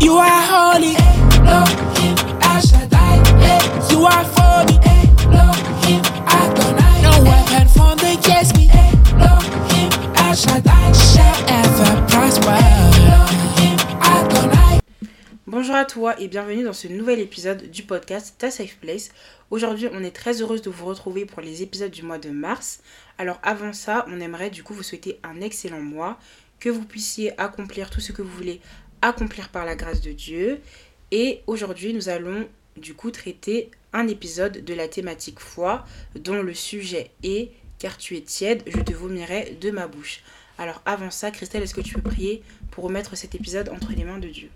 You are holy. Bonjour à toi et bienvenue dans ce nouvel épisode du podcast Ta Safe Place. Aujourd'hui, on est très heureuse de vous retrouver pour les épisodes du mois de mars. Alors avant ça, on aimerait du coup vous souhaiter un excellent mois, que vous puissiez accomplir tout ce que vous voulez accomplir par la grâce de Dieu. Et aujourd'hui, nous allons du coup traiter un épisode de la thématique foi dont le sujet est car tu es tiède, je te vomirai de ma bouche. Alors avant ça, Christelle, est-ce que tu peux prier pour remettre cet épisode entre les mains de Dieu?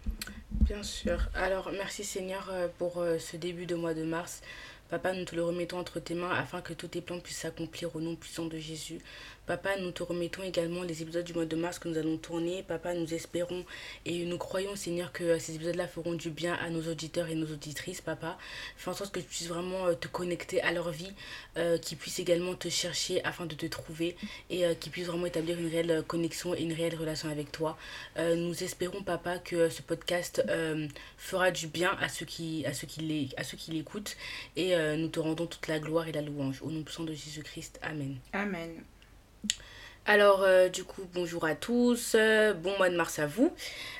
Bien sûr. Alors, merci Seigneur euh, pour euh, ce début de mois de mars. Papa, nous te le remettons entre tes mains afin que tous tes plans puissent s'accomplir au nom puissant de Jésus. Papa, nous te remettons également les épisodes du mois de mars que nous allons tourner. Papa, nous espérons et nous croyons, Seigneur, que ces épisodes-là feront du bien à nos auditeurs et nos auditrices, Papa. Fais en sorte que tu puisses vraiment euh, te connecter à leur vie, euh, qu'ils puissent également te chercher afin de te trouver et euh, qu'ils puissent vraiment établir une réelle connexion et une réelle relation avec toi. nous espérons, Papa, que ce podcast fera du bien à ceux qui, à ceux qui l'écoutent et nous te rendons toute la gloire et la louange. Au nom puissant de Jésus-Christ. Amen. Amen. Alors, euh, du coup, bonjour à tous, euh, bon mois de mars à vous.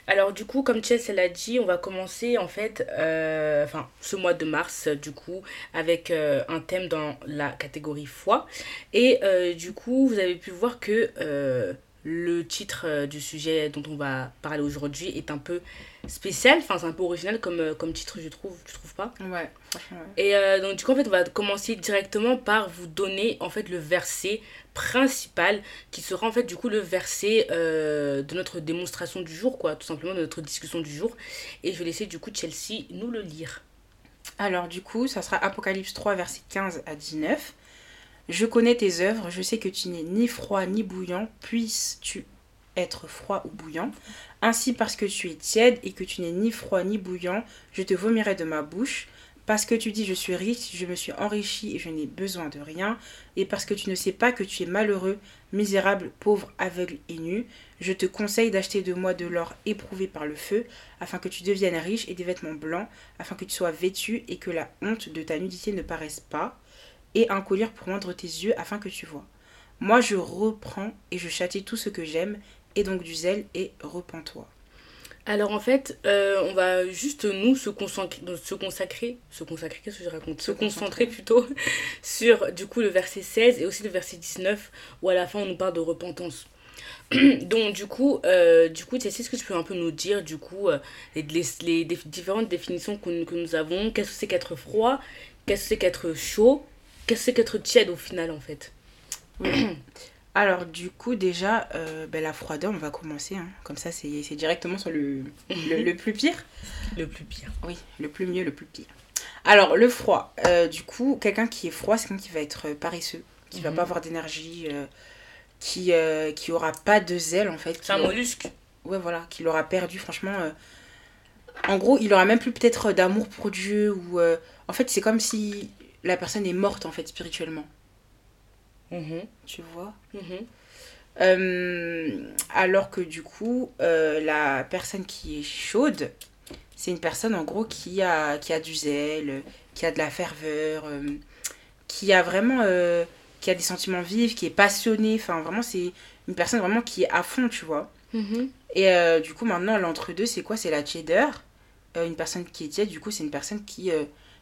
Alors, du coup, comme Chess l'a dit, on va commencer en fait, euh, enfin, ce mois de mars, du coup, avec un thème dans la catégorie foi. Et du coup, vous avez pu voir que le titre du sujet dont on va parler aujourd'hui est un peu spécial, enfin, c'est un peu original comme, comme titre, je trouve, tu trouves pas? Ouais, franchement, ouais. Et donc, du coup, en fait, on va commencer directement par vous donner en fait le verset principal qui sera en fait du coup le verset euh, de notre démonstration du jour quoi tout simplement de notre discussion du jour. Et je vais laisser du coup Chelsea nous le lire. Alors du coup ça sera Apocalypse 3 verset 15 à 19 je connais tes œuvres je sais que tu n'es ni froid ni bouillant puisses-tu être froid ou bouillant? Ainsi parce que tu es tiède et que tu n'es ni froid ni bouillant je te vomirai de ma bouche parce que tu dis je suis riche, je me suis enrichi et je n'ai besoin de rien, et parce que tu ne sais pas que tu es malheureux, misérable, pauvre, aveugle et nu, je te conseille d'acheter de moi de l'or éprouvé par le feu, afin que tu deviennes riche et des vêtements blancs, afin que tu sois vêtu et que la honte de ta nudité ne paraisse pas, et un collier pour rendre tes yeux afin que tu vois. Moi je reprends et je châtie tout ce que j'aime, et donc du zèle et repens-toi. Alors en fait, euh, on va juste nous se consacrer, se consacrer, se consacrer, qu'est-ce que je raconte? Se concentrer. plutôt sur du coup le verset 16 et aussi le verset 19 où à la fin on nous parle de repentance. Donc du coup, euh, du coup, tu sais ce que tu peux un peu nous dire du coup euh, les, les, différentes définitions que, que nous avons, qu'est-ce que c'est qu'être froid, qu'est-ce que c'est qu'être chaud, qu'est-ce que c'est qu'être tiède au final en fait? Alors, du coup, déjà, euh, ben, la froideur, on va commencer. Hein. Comme ça, c'est directement sur le, le, plus pire. Le plus pire. Oui, le plus mieux, le plus pire. Alors, le froid. Euh, du coup, quelqu'un qui est froid, c'est quelqu'un qui va être paresseux, qui va mhm. pas avoir d'énergie, euh, qui, qui aura pas de zèle, en fait. C'est un mollusque. Ouais, voilà, qui l'aura perdu, franchement. En gros, il aura même plus peut-être d'amour pour Dieu, ou... En fait, c'est comme si la personne est morte, en fait, spirituellement. Mhm. Tu vois mhm. euh, Alors que du coup, euh, la personne qui est chaude, c'est une personne en gros qui a, qui a du zèle, qui a de la ferveur, euh, qui a vraiment qui a des sentiments vifs, qui est passionnée. Enfin, vraiment, c'est une personne vraiment qui est à fond, tu vois. Mhm. Et du coup, maintenant, l'entre-deux, c'est quoi? C'est la cheddar. une personne qui est tiède, du coup, c'est une personne qui,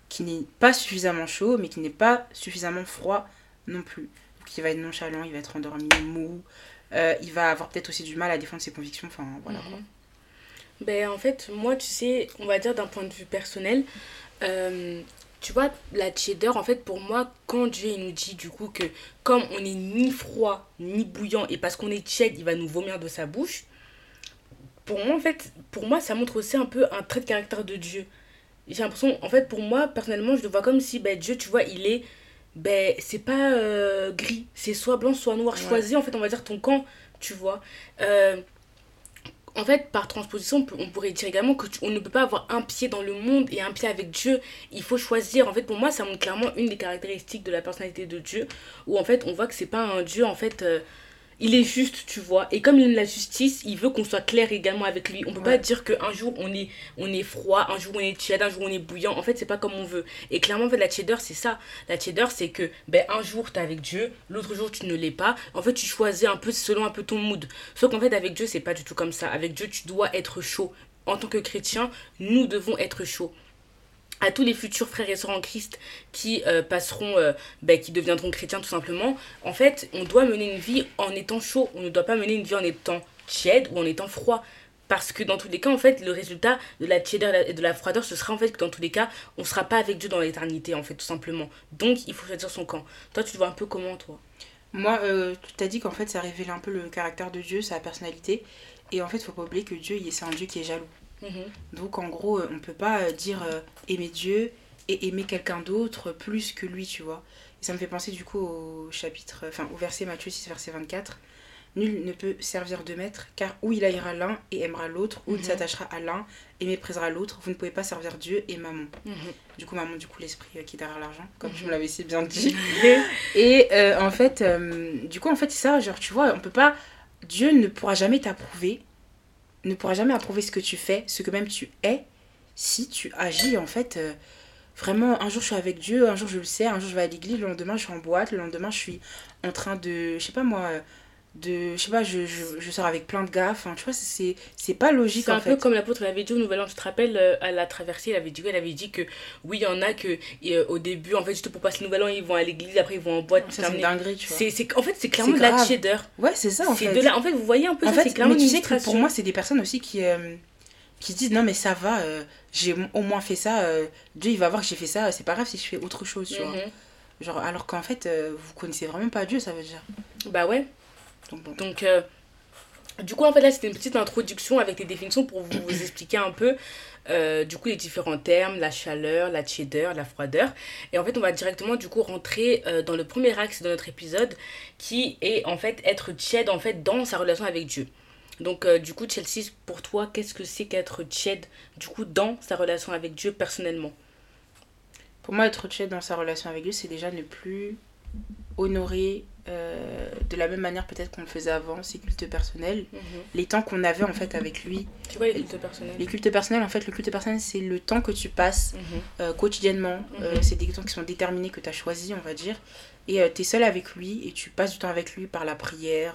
qui n'est pas suffisamment chaud, mais qui n'est pas suffisamment froid non plus qui va être nonchalant, il va être endormi, mou, euh, il va avoir peut-être aussi du mal à défendre ses convictions, enfin voilà. Mhm. Ben, en fait, moi, tu sais, on va dire d'un point de vue personnel, euh, tu vois, la cheddar, en fait, pour moi, quand Dieu il nous dit du coup que comme on n'est ni froid ni bouillant et parce qu'on est tiède, il va nous vomir de sa bouche, pour moi, en fait, pour moi, ça montre aussi un peu un trait de caractère de Dieu. J'ai l'impression, en fait, pour moi, personnellement, je le vois comme si ben, Dieu, tu vois, il est. Ben, c'est pas euh, gris, c'est soit blanc, soit noir. Choisis, en fait, on va dire ton camp, tu vois. Euh, en fait, par transposition, on pourrait dire également que on ne peut pas avoir un pied dans le monde et un pied avec Dieu. Il faut choisir. En fait, pour moi, ça montre clairement une des caractéristiques de la personnalité de Dieu, où en fait, on voit que c'est pas un Dieu en fait euh, il est juste, tu vois. Et comme il aime la justice, il veut qu'on soit clair également avec lui. On peut pas dire qu'un jour on est, on est froid, un jour on est tiède, un jour on est bouillant. En fait, c'est pas comme on veut. Et clairement, en fait, la cheddar, c'est ça. La cheddar, c'est que ben, un jour tu es avec Dieu, l'autre jour tu ne l'es pas. En fait, tu choisis un peu selon un peu ton mood. Sauf qu'en fait, avec Dieu, c'est pas du tout comme ça. Avec Dieu, tu dois être chaud. En tant que chrétien, nous devons être chaud à tous les futurs frères et sœurs en Christ qui euh, passeront, euh, ben, qui deviendront chrétiens tout simplement, en fait, on doit mener une vie en étant chaud. On ne doit pas mener une vie en étant tiède ou en étant froid. Parce que dans tous les cas, en fait, le résultat de la tiédeur et de la froideur, ce sera en fait que dans tous les cas, on ne sera pas avec Dieu dans l'éternité, en fait, tout simplement. Donc, il faut choisir son camp. Toi, tu te vois un peu comment, toi? Moi, euh, tu as dit qu'en fait, ça révèle un peu le caractère de Dieu, sa personnalité. Et en fait, il faut pas oublier que Dieu, c'est un Dieu qui est jaloux. Mhm. Donc en gros, on ne peut pas euh, dire euh, aimer Dieu et aimer quelqu'un d'autre plus que lui, tu vois. Et ça me fait penser du coup au chapitre, enfin au verset Matthieu 6, verset 24. Nul ne peut servir de maître, car ou il haïra l'un et aimera l'autre, ou il mhm. s'attachera à l'un et méprisera l'autre. Vous ne pouvez pas servir Dieu et maman. Mhm. Du coup, maman, du coup, l'esprit euh, qui est derrière l'argent, comme je me l'avais si bien dit. et en fait, du coup, en fait, c'est ça, genre, tu vois, on peut pas. Dieu ne pourra jamais t'approuver ne pourra jamais approuver ce que tu fais, ce que même tu es, si tu agis en fait. Euh, vraiment, un jour je suis avec Dieu, un jour je le sais, un jour je vais à l'église, le lendemain je suis en boîte, le lendemain je suis en train de, je sais pas moi, de je sais pas je, je, je sors avec plein de gars enfin tu vois c'est c'est pas logique c'est un peu comme l'apôtre l'avait dit au nouvel an tu te rappelles euh, à la traversée il avait dit elle avait dit que oui il y en a que euh, au début en fait juste pour passer le nouvel an ils vont à l'église après ils vont en boîte c'est une dinguerie tu vois. C'est en fait c'est clairement de la cheddar. Ouais c'est ça en fait. de là en fait vous voyez un peu en fait, clairement mais tu sais que pour moi c'est des personnes aussi qui euh, qui disent non mais ça va j'ai au moins fait ça Dieu il va voir que j'ai fait ça c'est pas grave si je fais autre chose tu vois. Mhm. genre alors qu'en fait vous connaissez vraiment pas Dieu ça veut dire. Bah ouais donc, euh, du coup, en fait, là, c'était une petite introduction avec des définitions pour vous, expliquer un peu, euh, du coup, les différents termes, la chaleur, la tiédeur, la froideur. Et en fait, on va directement, du coup, rentrer euh, dans le premier axe de notre épisode, qui est, en fait, être tiède, en fait, dans sa relation avec Dieu. Donc, du coup, Chelsea, pour toi, qu'est-ce que c'est qu'être tiède, du coup, dans sa relation avec Dieu personnellement? Pour moi, être tiède dans sa relation avec Dieu, c'est déjà ne plus honorer euh, de la même manière peut-être qu'on le faisait avant, ses cultes personnels, mhm. les temps qu'on avait en fait avec lui. Tu vois les cultes personnels Les cultes personnels, en fait, le culte personnel, c'est le temps que tu passes mhm. euh, quotidiennement. Euh, mhm. c'est des temps qui sont déterminés, que tu as choisi, on va dire. Et tu es seul avec lui et tu passes du temps avec lui par la prière,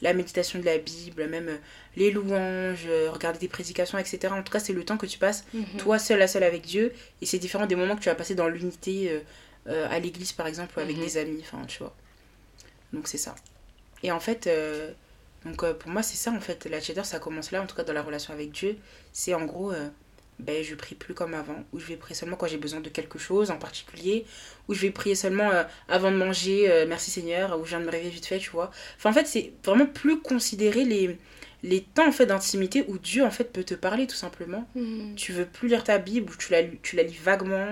la méditation de la Bible, même les louanges, regarder des prédications, etc. En tout cas, c'est le temps que tu passes, toi seul à seul avec Dieu. Et c'est différent des moments que tu vas passer dans l'unité à l'église, par exemple, ou avec des amis. Enfin, tu vois. Donc c'est ça. Et en fait, euh, donc euh, pour moi c'est ça en fait. La cheddar ça commence là, en tout cas dans la relation avec Dieu. C'est en gros, euh, ben je prie plus comme avant. Ou je vais prier seulement quand j'ai besoin de quelque chose en particulier. Ou je vais prier seulement avant de manger, merci Seigneur. Ou je viens de me réveiller vite fait, tu vois. Enfin en fait c'est vraiment plus considérer les les temps en fait d'intimité où Dieu en fait peut te parler tout simplement. Mmh. Tu veux plus lire ta Bible ou tu la, tu la lis vaguement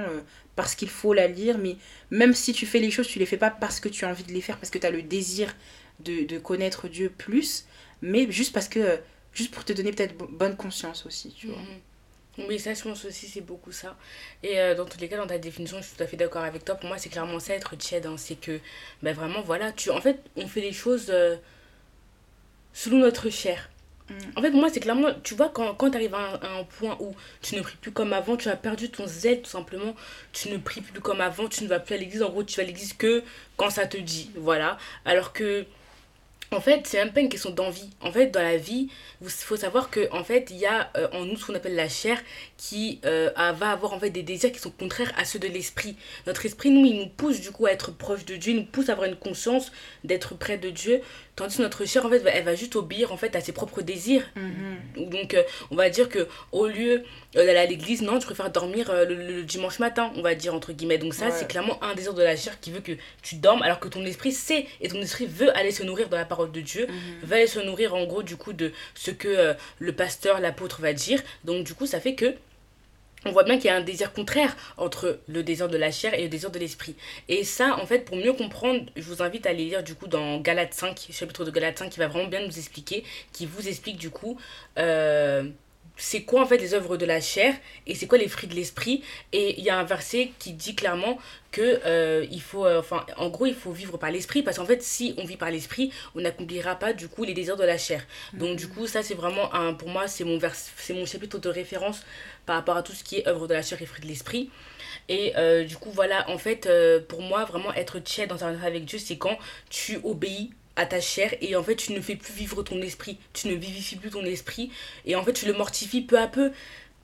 parce qu'il faut la lire, mais même si tu fais les choses, tu les fais pas parce que tu as envie de les faire, parce que tu as le désir de, connaître Dieu plus, mais juste parce que, juste pour te donner peut-être bonne conscience aussi, tu vois. Mhm. Oui, ça, je pense aussi, c'est beaucoup ça. Et euh, dans tous les cas, dans ta définition, je suis tout à fait d'accord avec toi. Pour moi, c'est clairement ça, être tiède. Hein. C'est que, ben vraiment, voilà, tu, en fait, on fait les choses euh, selon notre chair. En fait, moi, c'est clairement, tu vois, quand, quand tu arrives à un, point où tu ne pries plus comme avant, tu as perdu ton zèle, tout simplement. Tu ne pries plus comme avant, tu ne vas plus à l'église. En gros, tu vas à l'église que quand ça te dit. Voilà. Alors que en fait, c'est même pas une question d'envie. En fait, dans la vie, il faut savoir que en fait, il y a euh, en nous ce qu'on appelle la chair qui euh, va avoir en fait des désirs qui sont contraires à ceux de l'esprit. Notre esprit, nous, il nous pousse du coup à être proche de Dieu, il nous pousse à avoir une conscience d'être près de Dieu, tandis que notre chair, en fait, elle va juste obéir en fait à ses propres désirs. Mhm. Donc, euh, on va dire que au lieu d'aller à l'église, non, tu préfères dormir euh, le, le dimanche matin, on va dire, entre guillemets. Donc ça, Ouais. c'est clairement un désir de la chair qui veut que tu dormes, alors que ton esprit sait, et ton esprit veut aller se nourrir de la parole de Dieu, Mhm. va aller se nourrir, en gros, du coup, de ce que euh, le pasteur, l'apôtre va dire. Donc du coup, ça fait que on voit bien qu'il y a un désir contraire entre le désir de la chair et le désir de l'esprit. Et ça, en fait, pour mieux comprendre, je vous invite à aller lire du coup dans Galates 5, chapitre de Galates 5, qui va vraiment bien nous expliquer, qui vous explique du coup euh, c'est quoi en fait les œuvres de la chair et c'est quoi les fruits de l'esprit. Et il y a un verset qui dit clairement que euh, il faut, euh, enfin, en gros, il faut vivre par l'esprit parce qu'en fait, si on vit par l'esprit, on n'accomplira pas du coup les désirs de la chair. Donc du coup, ça c'est vraiment un, pour moi, c'est mon vers, c'est mon chapitre de référence par rapport à tout ce qui est œuvre de la chair et fruits de l'esprit. Et euh, du coup, voilà, en fait, pour moi, vraiment être tiède dans un relation avec Dieu, c'est quand tu obéis à ta chair et en fait tu ne fais plus vivre ton esprit, tu ne vivifies plus ton esprit et en fait tu le mortifies peu à peu.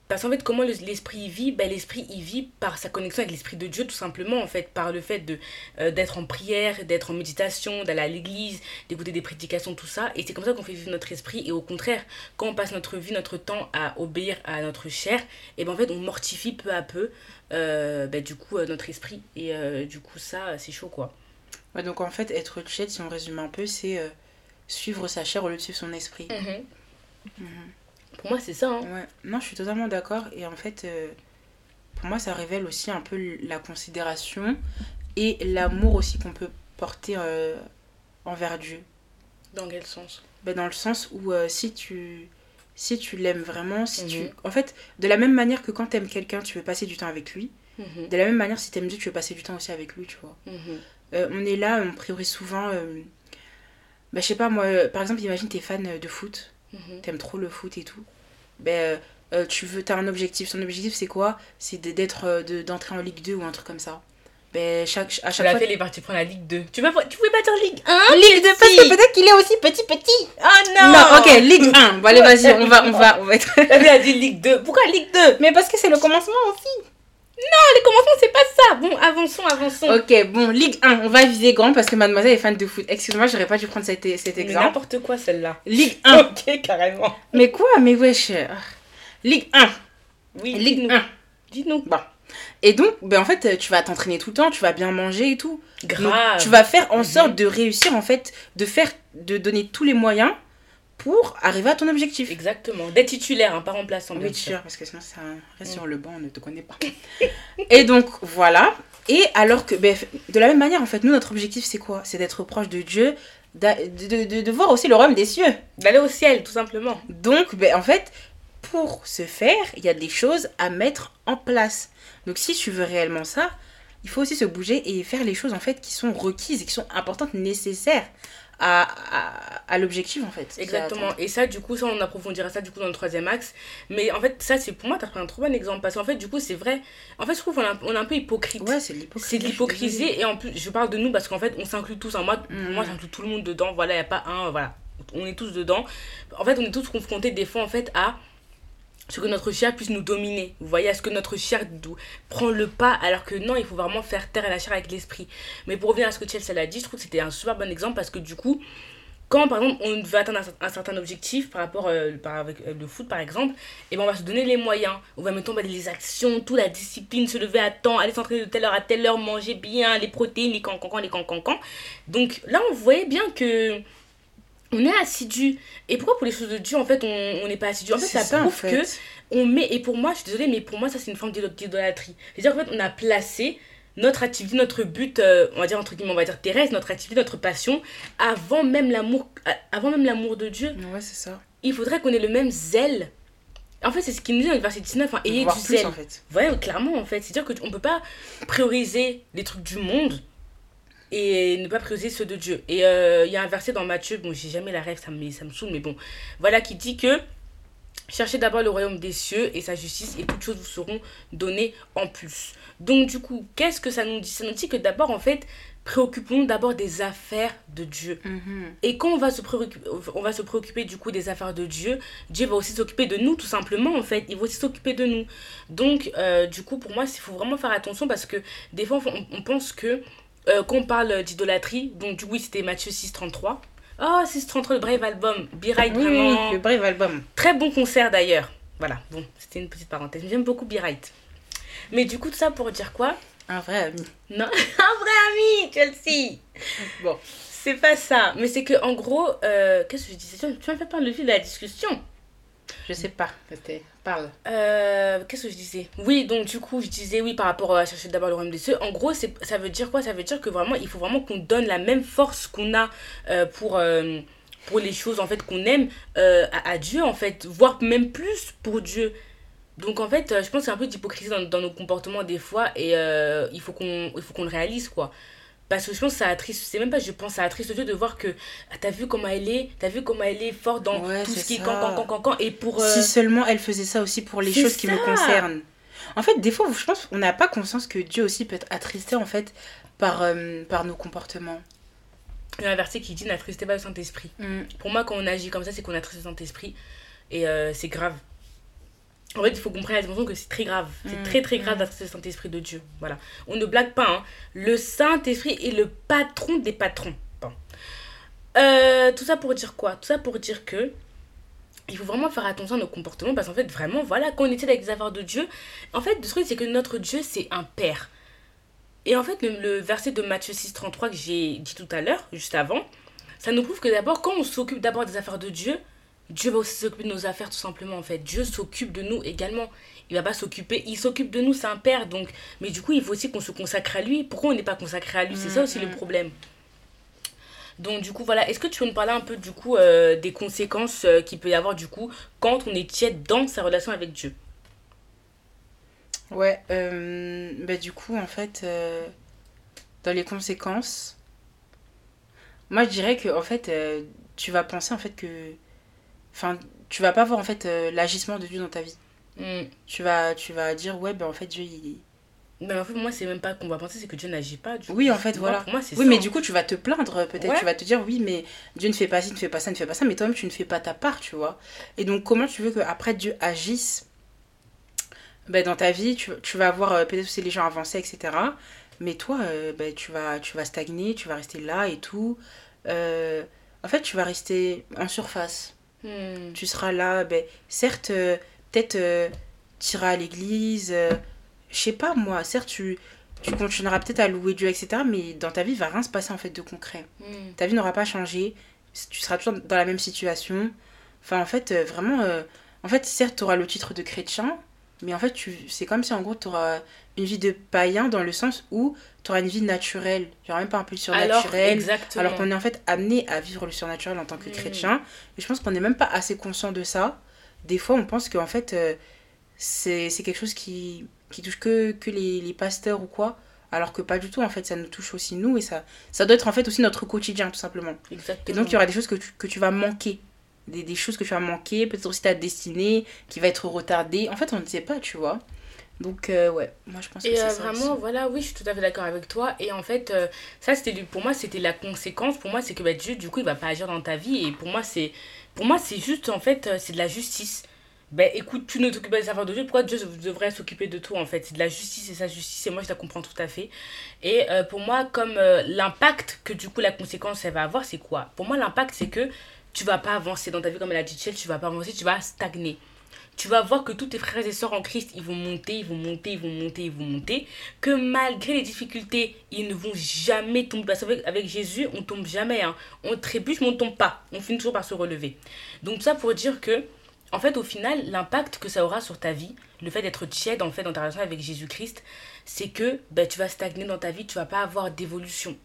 Parce qu'en fait, comment le- l'esprit vit? Ben, L'esprit y vit par sa connexion avec l'esprit de Dieu, tout simplement, en fait, par le fait de euh, d'être en prière, d'être en méditation, d'aller à l'église, d'écouter des prédications, tout ça. Et c'est comme ça qu'on fait vivre notre esprit. Et au contraire, quand on passe notre vie, notre temps à obéir à notre chair, et ben en fait, on mortifie peu à peu, euh, ben, du coup, euh, notre esprit. Et du coup, ça, c'est chaud, quoi. Ouais, donc en fait, être tiède, si on résume un peu, c'est euh, suivre sa chair au lieu de suivre son esprit. Mhm. Pour moi, c'est ça. Hein. Ouais, non, je suis totalement d'accord. Et en fait, euh, pour moi, ça révèle aussi un peu la considération et l'amour aussi qu'on peut porter euh, envers Dieu. Dans quel sens? Ben, dans le sens où si tu si tu l'aimes vraiment, si tu... Mhm. En fait, de la même manière que quand tu aimes quelqu'un, tu veux passer du temps avec lui, de la même manière, si tu aimes Dieu, tu veux passer du temps aussi avec lui, tu vois. Euh, on est là, on priorise souvent... euh, ben, je sais pas, moi, par exemple, imagine t'es fan euh, de foot, Mhm. t'aimes trop le foot et tout, ben, euh, tu veux, t'as un objectif. Son objectif, c'est quoi? C'est d'être, euh, de- d'entrer en Ligue 2 ou un truc comme ça. Ben, chaque, à Tu chaque fois... fait, les parties prendre la Ligue 2. Tu, vas, tu pouvais pas dire Ligue 1 Ligue 2, parce que peut-être qu'il est aussi petit, petit. Oh non Non, ok, Ligue 1. Bon, allez, vas-y, on va, on va, on va être... Elle a dit Ligue 2. Pourquoi Ligue 2 Mais parce que c'est le commencement aussi. Les commencements, c'est pas ça. Bon, avançons, avançons. Ok, bon, Ligue 1, on va viser grand parce que mademoiselle est fan de foot. Excuse-moi, j'aurais pas dû prendre cet, cet exemple. n'importe quoi, celle-là. Ligue 1. Ok, carrément. Mais quoi Mais wesh. Ligue 1. Oui, Ligue dis-nous. 1. Dis-nous. Et donc, ben en fait, tu vas t'entraîner tout le temps, tu vas bien manger et tout. Donc, Grave. tu vas faire en Mhm. sorte de réussir, en fait, de faire, de donner tous les moyens pour arriver à ton objectif. Exactement. D'être titulaire, hein, pas remplaçant, bien Oui, sûr. parce que sinon, ça reste Mm. sur le banc, on ne te connaît pas. et donc, voilà. Et alors que, ben, de la même manière, en fait, nous, notre objectif, c'est quoi? C'est d'être proche de Dieu, de, de, de voir aussi le royaume des cieux. D'aller au ciel, tout simplement. Donc, ben, en fait, pour ce faire, il y a des choses à mettre en place. Donc, si tu veux réellement ça, il faut aussi se bouger et faire les choses, en fait, qui sont requises et qui sont importantes, nécessaires à, à, à l'objectif, en fait. Exactement. Et ça, du coup, ça, on approfondira ça, du coup, dans le troisième axe. Mais en fait, ça, c'est pour moi, t'as pris un trop bon exemple. Parce qu'en fait, du coup, c'est vrai. En fait, je trouve qu'on est un- on est un peu hypocrite. Ouais, c'est de l'hypocrisie. C'est l'hypocrisie et en plus je parle de nous parce qu'en fait on s'inclut tous. hein. Moi, Mhm. moi j'inclus tout le monde dedans. Voilà, il n'y a pas un. Voilà, on est tous dedans. En fait, on est tous confrontés des fois en fait à ce que notre chair puisse nous dominer. Vous voyez, à ce que notre chair prend le pas alors que non, il faut vraiment faire taire la chair avec l'esprit. Mais pour revenir à ce que Chelsea a dit, je trouve que c'était un super bon exemple parce que du coup, quand par exemple on veut atteindre un cer- un certain objectif par rapport euh, par, avec euh, le foot par exemple, et ben on va se donner les moyens. On va mettre les actions, toute la discipline, se lever à temps, aller s'entraîner de telle heure à telle heure, manger bien, les protéines, les cancancans, les cancancans. Donc là on voyait bien que on est assidu. Et pourquoi pour les choses de Dieu en fait on n'est pas assidu? En fait ça, ça, en prouve fait. que on met, et pour moi, je suis désolée, mais pour moi, ça c'est une forme d'idol- d'idolâtrie. C'est-à-dire qu'en fait, on a placé notre activité, notre but, euh, on va dire entre guillemets, on va dire terrestre, notre activité, notre passion, avant même l'amour, a- avant même l'amour de Dieu. Ouais, c'est ça. Il faudrait qu'on ait le même zèle. En fait, c'est ce qu'il nous dit dans le verset 19, hein, ayez du plus, zèle. en fait. Ouais, clairement, en fait. C'est-à-dire qu'on ne peut pas prioriser les trucs du monde et ne pas prioriser ceux de Dieu. Et euh, il y a un verset dans Matthieu, bon, j'ai jamais la rêve, ça me, ça me saoule, mais bon, voilà, qui dit que cherchez d'abord le royaume des cieux et sa justice, et toutes choses vous seront données en plus. Donc, du coup, qu'est-ce que ça nous dit? Ça nous dit que d'abord, en fait, préoccupons-nous d'abord des affaires de Dieu. Mhm. Et quand on va se préoccuper, on va se préoccuper du coup des affaires de Dieu, Dieu va aussi s'occuper de nous tout simplement en fait. Il va aussi s'occuper de nous. Donc euh, du coup pour moi il faut vraiment faire attention parce que des fois on, on pense que euh, quand on parle d'idolâtrie, donc du coup c'était Matthieu 6.33. Oh 6.33 le Brave Album, Be Right Oui, oui, vraiment. oui, le bref album. Très bon concert d'ailleurs. Voilà, bon, c'était une petite parenthèse. J'aime beaucoup Be Right. Mais du coup, tout ça pour dire quoi? Un vrai ami. Non, un vrai ami, Chelsea Bon, c'est pas ça. Mais c'est que en gros, euh, qu'est-ce que je disais? Tu m'as fait parler de la discussion. Je sais pas, c'était. Euh, qu'est-ce que je disais? Oui, donc du coup, je disais oui par rapport à chercher d'abord le royaume des cieux. En gros, ça veut dire quoi? Ça veut dire que vraiment, il faut vraiment qu'on donne la même force qu'on a euh, pour, euh, pour les choses en fait qu'on aime à, Dieu, en fait, voire même plus pour Dieu. Donc en fait, je pense que c'est un peu d'hypocrisie dans, nos comportements des fois et il faut qu'on qu'on le réalise quoi. Parce que je pense que ça attriste, c'est même pas je pense, ça attriste Dieu de voir que ah, t'as vu comment elle est, t'as vu comment elle est forte dans tout ce qui est quand, quand, quand, quand, et pour... Si euh, seulement elle faisait ça aussi pour les choses qui me concernent. En fait, des fois, je pense qu'on n'a pas conscience que Dieu aussi peut être attristé, en fait, par, euh, par nos comportements. Il y a un verset qui dit n'attristez pas le Saint-Esprit. Mm. Pour moi, quand on agit comme ça, c'est qu'on attriste le Saint-Esprit. Et euh, c'est grave. En fait, il faut comprendre attention que c'est très grave. C'est mm, très très grave mm. d'être le Saint-Esprit de Dieu. Voilà. On ne blague pas. Hein. Le Saint-Esprit est le patron des patrons. Bon. Euh, tout ça pour dire quoi? Tout ça pour dire que il faut vraiment faire attention à nos comportements parce qu'en fait, vraiment, voilà, quand on était avec les affaires de Dieu, en fait, le truc, c'est que notre Dieu, c'est un Père. Et en fait, le, le verset de Matthieu 6, 33 que j'ai dit tout à l'heure, juste avant, ça nous prouve que d'abord, quand on s'occupe d'abord des affaires de Dieu, Dieu va aussi s'occuper de nos affaires tout simplement en fait. Dieu s'occupe de nous également. Il va pas s'occuper, il s'occupe de nous, c'est un père donc. Mais du coup, il faut aussi qu'on se consacre à lui. Pourquoi on n'est pas consacré à lui? C'est ça aussi le mm-hmm. problème. Donc du coup voilà, est-ce que tu veux nous parler un peu du coup euh, des conséquences euh, qu'il peut y avoir du coup quand on est tiède dans sa relation avec Dieu? Ouais, euh, bah du coup en fait dans les conséquences, moi je dirais que en fait tu vas penser en fait que Enfin, tu vas pas voir en fait euh, l'agissement de Dieu dans ta vie. Mm. Tu, vas, tu vas dire, ouais, ben en fait, Dieu, il. Mais en fait, moi, c'est même pas qu'on va penser, c'est que Dieu n'agit pas. oui, en fait, voilà. moi, oui, mais du coup, tu vas te plaindre, peut-être. Tu vas te dire, oui, mais Dieu ne fait pas ci, ne fait pas ça, ne fait pas ça, mais toi-même, tu ne fais pas ta part, tu vois. Et donc, comment tu veux qu'après Dieu agisse ben, dans ta vie Tu, tu vas voir euh, peut-être aussi les gens avancer, etc. Mais toi, euh, ben, tu, vas, tu vas stagner, tu vas rester là et tout. en fait, tu vas rester en surface. Hmm. Tu seras là, ben, certes, euh, peut-être euh, tu iras à l'église, euh, je sais pas moi, certes, tu, tu continueras peut-être à louer Dieu, etc. Mais dans ta vie, il va rien se passer en fait de concret. Hmm. Ta vie n'aura pas changé, tu seras toujours dans la même situation. Enfin, en fait, vraiment, en fait, certes, tu auras le titre de chrétien, mais en fait, tu, c'est comme si en gros, tu auras une vie de païen dans le sens où tu auras une vie naturelle. Il n'y aura même pas un peu surnaturel. Alors, alors qu'on est en fait amené à vivre le surnaturel en tant que mm. chrétien. Et je pense qu'on n'est même pas assez conscient de ça. Des fois, on pense qu'en fait, euh, c'est, quelque chose qui, qui touche que, que les, les, pasteurs ou quoi. Alors que pas du tout, en fait, ça nous touche aussi nous. Et ça, ça doit être en fait aussi notre quotidien, tout simplement. Exactement. Et donc, il y aura des choses que tu, que tu vas manquer. Des, des choses que tu vas manquer. Peut-être aussi ta destinée qui va être retardée. En fait, on ne sait pas, tu vois. Donc, euh, ouais, moi je pense que c'est euh, ça. vraiment, voilà, oui, je suis tout à fait d'accord avec toi. Et en fait, euh, ça, c'était pour moi, c'était la conséquence. Pour moi, c'est que bah, Dieu, du coup, il va pas agir dans ta vie. Et pour moi, c'est pour moi c'est juste, en fait, c'est de la justice. Ben écoute, tu ne t'occupes pas des affaires de Dieu, pourquoi Dieu devrait s'occuper de toi en fait? C'est de la justice et sa justice, et moi je la comprends tout à fait. Et pour moi, comme l'impact que du coup la conséquence elle va avoir, c'est quoi? Pour moi, l'impact c'est que tu vas pas avancer dans ta vie comme elle a dit tu vas pas avancer, tu vas stagner tu vas voir que tous tes frères et sœurs en Christ, ils vont monter, ils vont monter, ils vont monter, ils vont monter. Que malgré les difficultés, ils ne vont jamais tomber. Parce qu'avec avec Jésus, on tombe jamais. Hein. On trébuche, mais on tombe pas. On finit toujours par se relever. Donc, ça pour dire que, en fait, au final, l'impact que ça aura sur ta vie, le fait d'être tiède, en fait, dans ta relation avec Jésus-Christ, c'est que ben, tu vas stagner dans ta vie, tu vas pas avoir d'évolution.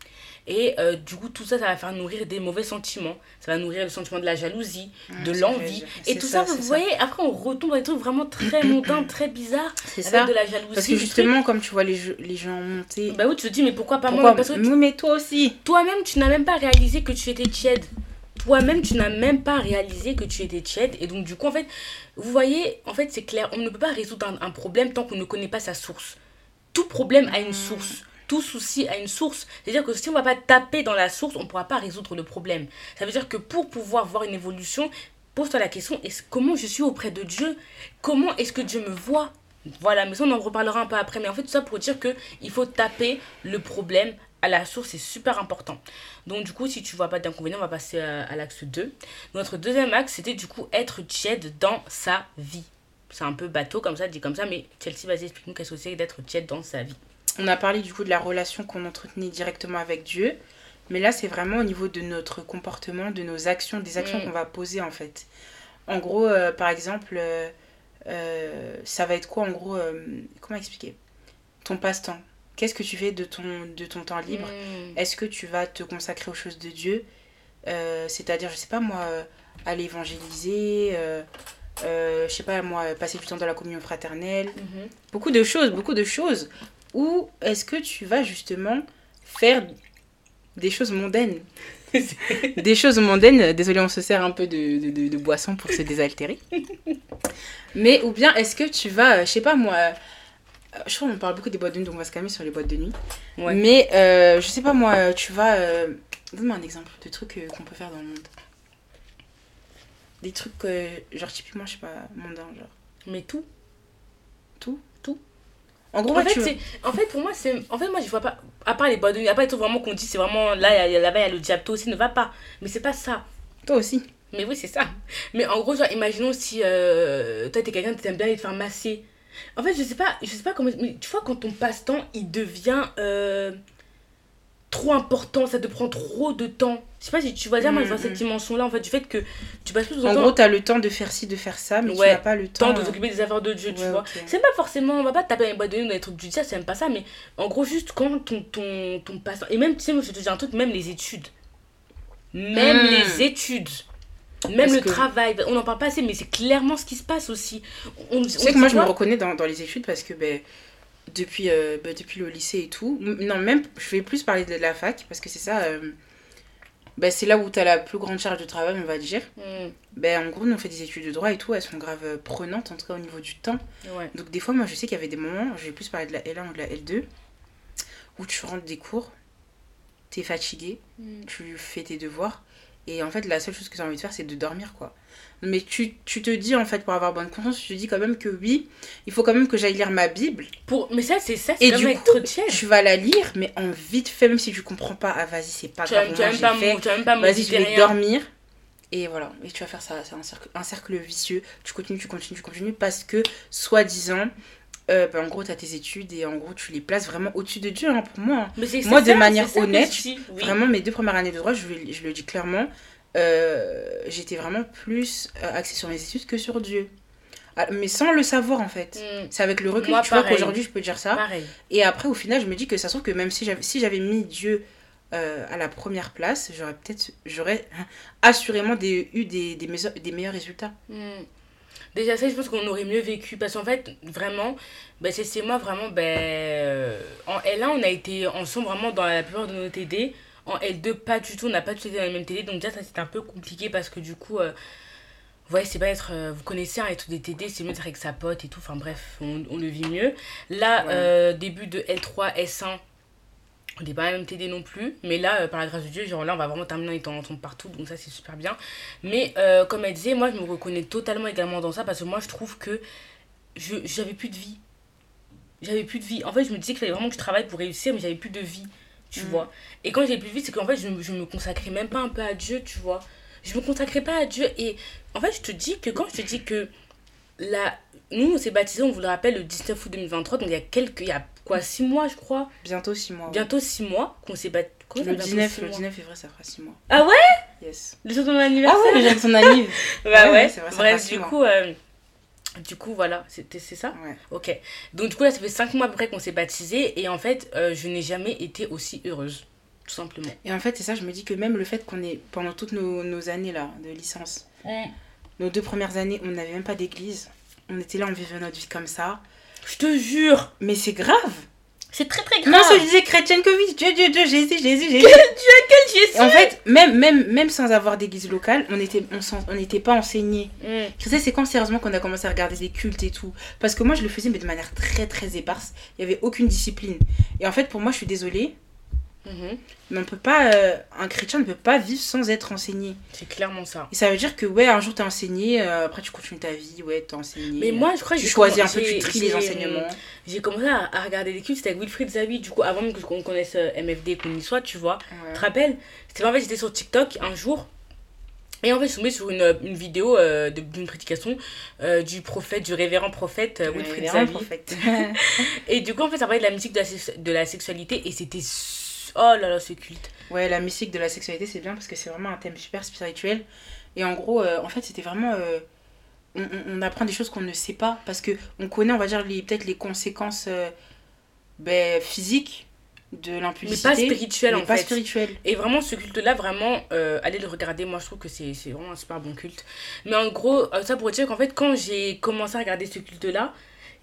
Et euh, du coup, tout ça, ça va faire nourrir des mauvais sentiments. Ça va nourrir le sentiment de la jalousie, de l'envie. Et tout ça, vous voyez, après, on retombe dans des trucs vraiment très mondains, très bizarres. C'est ça. de la jalousie. Parce que justement, comme tu vois les, les gens monter. Bah oui, tu te dis, mais pourquoi pas moi Parce que mais toi aussi. Toi-même, tu n'as même pas réalisé que tu étais tiède. Toi-même, tu n'as même pas réalisé que tu étais tiède. Et donc, du coup, en fait, vous voyez, en fait, c'est clair, on ne peut pas résoudre un, un problème tant qu'on ne connaît pas sa source. Tout problème a une source tout souci a une source. C'est-à-dire que si on ne va pas taper dans la source, on ne pourra pas résoudre le problème. Ça veut dire que pour pouvoir voir une évolution, pose-toi la question, est comment je suis auprès de Dieu? Comment est-ce que Dieu me voit? Voilà, mais on en reparlera un peu après. Mais en fait, tout ça pour dire qu'il faut taper le problème à la source, c'est super important. Donc du coup, si tu vois pas d'inconvénient, on va passer à, l'axe 2. Notre deuxième axe, c'était du coup être tiède dans sa vie. c'est un peu bateau comme ça, dit comme ça, mais Chelsea, vas-y, explique-nous qu'est-ce que c'est d'être tiède dans sa vie. On a parlé du coup de la relation qu'on entretenait directement avec Dieu. Mais là, c'est vraiment au niveau de notre comportement, de nos actions, des actions Mm. qu'on va poser en fait. En gros, euh, par exemple, euh, euh, ça va être quoi en gros Comment expliquer? Ton passe-temps. Qu'est-ce que tu fais de ton, de ton temps libre? Mm. Est-ce que tu vas te consacrer aux choses de Dieu? C'est-à-dire, je sais pas moi, aller évangéliser, euh, je sais pas moi, passer du temps dans la communion fraternelle, Mhm. beaucoup de choses, beaucoup de choses. Ou est-ce que tu vas justement faire des choses mondaines Des choses mondaines, désolé, on se sert un peu de, de, de- de boisson pour se désaltérer. Mais, ou bien est-ce que tu vas, je sais pas moi, je crois qu'on parle beaucoup des boîtes de nuit, donc on va se calmer sur les boîtes de nuit. Ouais. Mais, euh, je sais pas moi, tu vas. euh, Donne-moi un exemple de trucs euh, qu'on peut faire dans le monde. Des trucs, euh, genre typiquement, je sais pas, mondains, genre. Mais tout. En gros, En ouais, fait, c'est- en fait, pour moi, c'est. En fait, moi, je vois pas. À part les boîtes de nuit, à part les trucs vraiment qu'on dit, c'est vraiment. Là, il y a- il y a- là-bas, il y a le diable, toi aussi ne va pas. Mais c'est pas ça. toi aussi. Mais oui, c'est ça. Mais en gros, genre, imaginons si euh, toi, t'es quelqu'un qui t'aime bien aller te faire masser. En fait, je sais pas, je sais pas comment. Mais tu vois, quand ton passe-temps, il devient euh, trop important, ça te prend trop de temps. Je sais pas si tu vois dire, moi, je vois Mm, cette mm. dimension-là, en fait, du fait que tu passes plus de En temps, gros, t'as le temps de faire ci, de faire ça, mais Ouais, tu n'as pas le temps. temps de t'occuper des affaires de Dieu, tu vois. C'est pas forcément, on va pas te taper dans les boîtes de nuit dans les trucs du diable, c'est même pas ça, mais en gros, juste quand ton, ton, ton passe-temps. Et même, tu sais, moi, je te dis un truc, même les études. Même Mm. les études. Même Parce le que- travail. On en parle pas assez, mais c'est clairement ce qui se passe aussi. On, Tu sais que moi, je me reconnais dans, dans les études parce que ben, depuis, euh, ben, depuis le lycée et tout, non, même, je vais plus parler de la fac parce que c'est ça. euh, ben, c'est là où tu as la plus grande charge de travail, on va dire. Mm, Ben, en gros, nous, on fait des études de droit et tout, elles sont grave euh, prenantes, en tout cas au niveau du temps. ouais. Donc, des fois, moi, je sais qu'il y avait des moments, je vais plus parler de la L1 ou de la L2, où tu rentres des cours, t'es fatigué, Mm. tu fais tes devoirs, et en fait, la seule chose que tu as envie de faire, c'est de dormir, quoi. Mais tu, tu te dis, en fait, pour avoir bonne conscience, tu te dis quand même que oui, il faut quand même que j'aille lire ma Bible. Pour... Mais ça, c'est ça, c'est coup, être tiède. Tu vas la lire, mais en vite fait, même si tu comprends pas, ah vas-y, c'est pas Tu grave, tu vas même même pas Vas-y, je vais dormir. Et voilà, et tu vas faire ça, c'est un cercle, un cercle vicieux. Tu continues, tu continues, tu continues, parce que, soi-disant, euh, ben, en gros, tu as tes études et en gros, tu les places vraiment au-dessus de Dieu, hein, pour moi. Mais Moi, de ça, manière honnête, oui. Vraiment, mes deux premières années de droit, je le dis clairement, euh, j'étais vraiment plus euh, axée sur mes études que sur Dieu. Ah, mais sans le savoir, en fait. Mm, C'est avec le recul, Moi, tu vois, qu'aujourd'hui, je peux dire ça. Pareil. Et après, au final, je me dis que ça se trouve que même si j'avais si mis Dieu euh, à la première place, j'aurais peut-être, j'aurais assurément des, eu des, des, meilleurs, des meilleurs résultats. Mm. Déjà, ça, je pense qu'on aurait mieux vécu. Parce qu'en fait, vraiment, ben, c'est moi, vraiment, ben, en L1, on a été ensemble vraiment dans la plupart de nos TD. En L2, pas du tout, on n'a pas tous été dans les mêmes TD. Donc, déjà, ça, c'était un peu compliqué parce que du coup, euh, vous voyez, c'est pas être. euh, vous connaissez, hein, être des TD, c'est mieux d'être avec sa pote et tout. Enfin, bref, on, on le vit mieux. Là, Ouais. euh, début de L3, S1. On n'est pas à la même TD non plus, mais là, par la grâce de Dieu, genre là, on va vraiment terminer en étant ensemble partout, donc ça, c'est super bien. Mais comme elle disait, moi, je me reconnais totalement également dans ça parce que moi, je trouve que je j'avais plus de vie. J'avais plus de vie. En fait, je me disais qu'il fallait vraiment que je travaille pour réussir, mais j'avais plus de vie, tu Mm. vois. Et quand j'ai plus vie, c'est qu'en fait, je, je me consacrais même pas un peu à Dieu, tu vois. Je me consacrais pas à Dieu. Et en fait, je te dis que quand je te dis que la... nous, on s'est baptisés, on vous le rappelle, le 19 août 2023, donc il y a quelques. Il y a quoi, 6 mois, je crois Bientôt six mois. ouais. Bientôt 6 mois qu'on s'est baptisés. le 19, le 19 février, ça fera six mois. Ah ouais? Yes. Le jour de mon anniversaire? Ah ouais, le jour de son anniv. Bah Ouais, ouais, vrai, bref, du mois. coup, euh, du coup, voilà, c'était c'est ça Ouais. Ok. Donc, du coup, là, ça fait 5 mois après qu'on s'est baptisé et en fait, euh, je n'ai jamais été aussi heureuse, tout simplement. Et en fait, c'est ça, je me dis que même le fait qu'on ait, pendant toutes nos, nos années là, de licence, nos deux premières années, on n'avait même pas d'église. On était là, on vivait notre vie comme ça. Je te jure, Mais c'est grave. C'est très très Non, grave. ça je disais chrétienne que. Dieu, Dieu, Dieu, Jésus, Jésus, Jésus. Quel Jésus Et en fait, même, même, même sans avoir d'église locale, on était, on on n'était pas enseigné. Mm. Tu sais, c'est quand sérieusement qu'on a commencé à regarder des cultes et tout. Parce que moi, je le faisais, mais de manière très, très éparse. Il n'y avait aucune discipline. Et en fait, pour moi, je suis désolée, Mais on peut pas, euh, un chrétien ne peut pas vivre sans être enseigné. C'est clairement ça. Et ça veut dire que, ouais, un jour t'es enseigné, euh, après tu continues ta vie, ouais, t'es enseigné. Mais moi, je crois que tu j'ai choisis un peu, tu tries les enseignements. J'ai commencé à, à regarder des cultes, c'était avec Wilfried Zawi, du coup, avant même que- qu'on connaisse euh, MFD et qu'on y soit, tu vois. Tu te rappelles? C'était en fait, j'étais sur TikTok un jour Et en fait, je suis tombée sur une, une vidéo euh, de- d'une prédication euh, du prophète, du révérend prophète euh, Wilfried prophète. Et du coup, en fait, ça parlait de la musique de la, de la sexualité et c'était. Oh là là, ce culte. Ouais, la mystique de la sexualité, c'est bien parce que c'est vraiment un thème super spirituel. Et en gros, euh, en fait, c'était vraiment. euh, on, on- apprend des choses qu'on ne sait pas parce que on connaît, on va dire, peut-être les conséquences euh, ben, physiques de Mais l'impudicité. pas spirituel mais en pas fait. spirituel. Et vraiment, ce culte-là, vraiment, allez le regarder. Moi, je trouve que c'est c'est vraiment un super bon culte. Mais en gros, ça pour dire qu'en fait, quand j'ai commencé à regarder ce culte-là,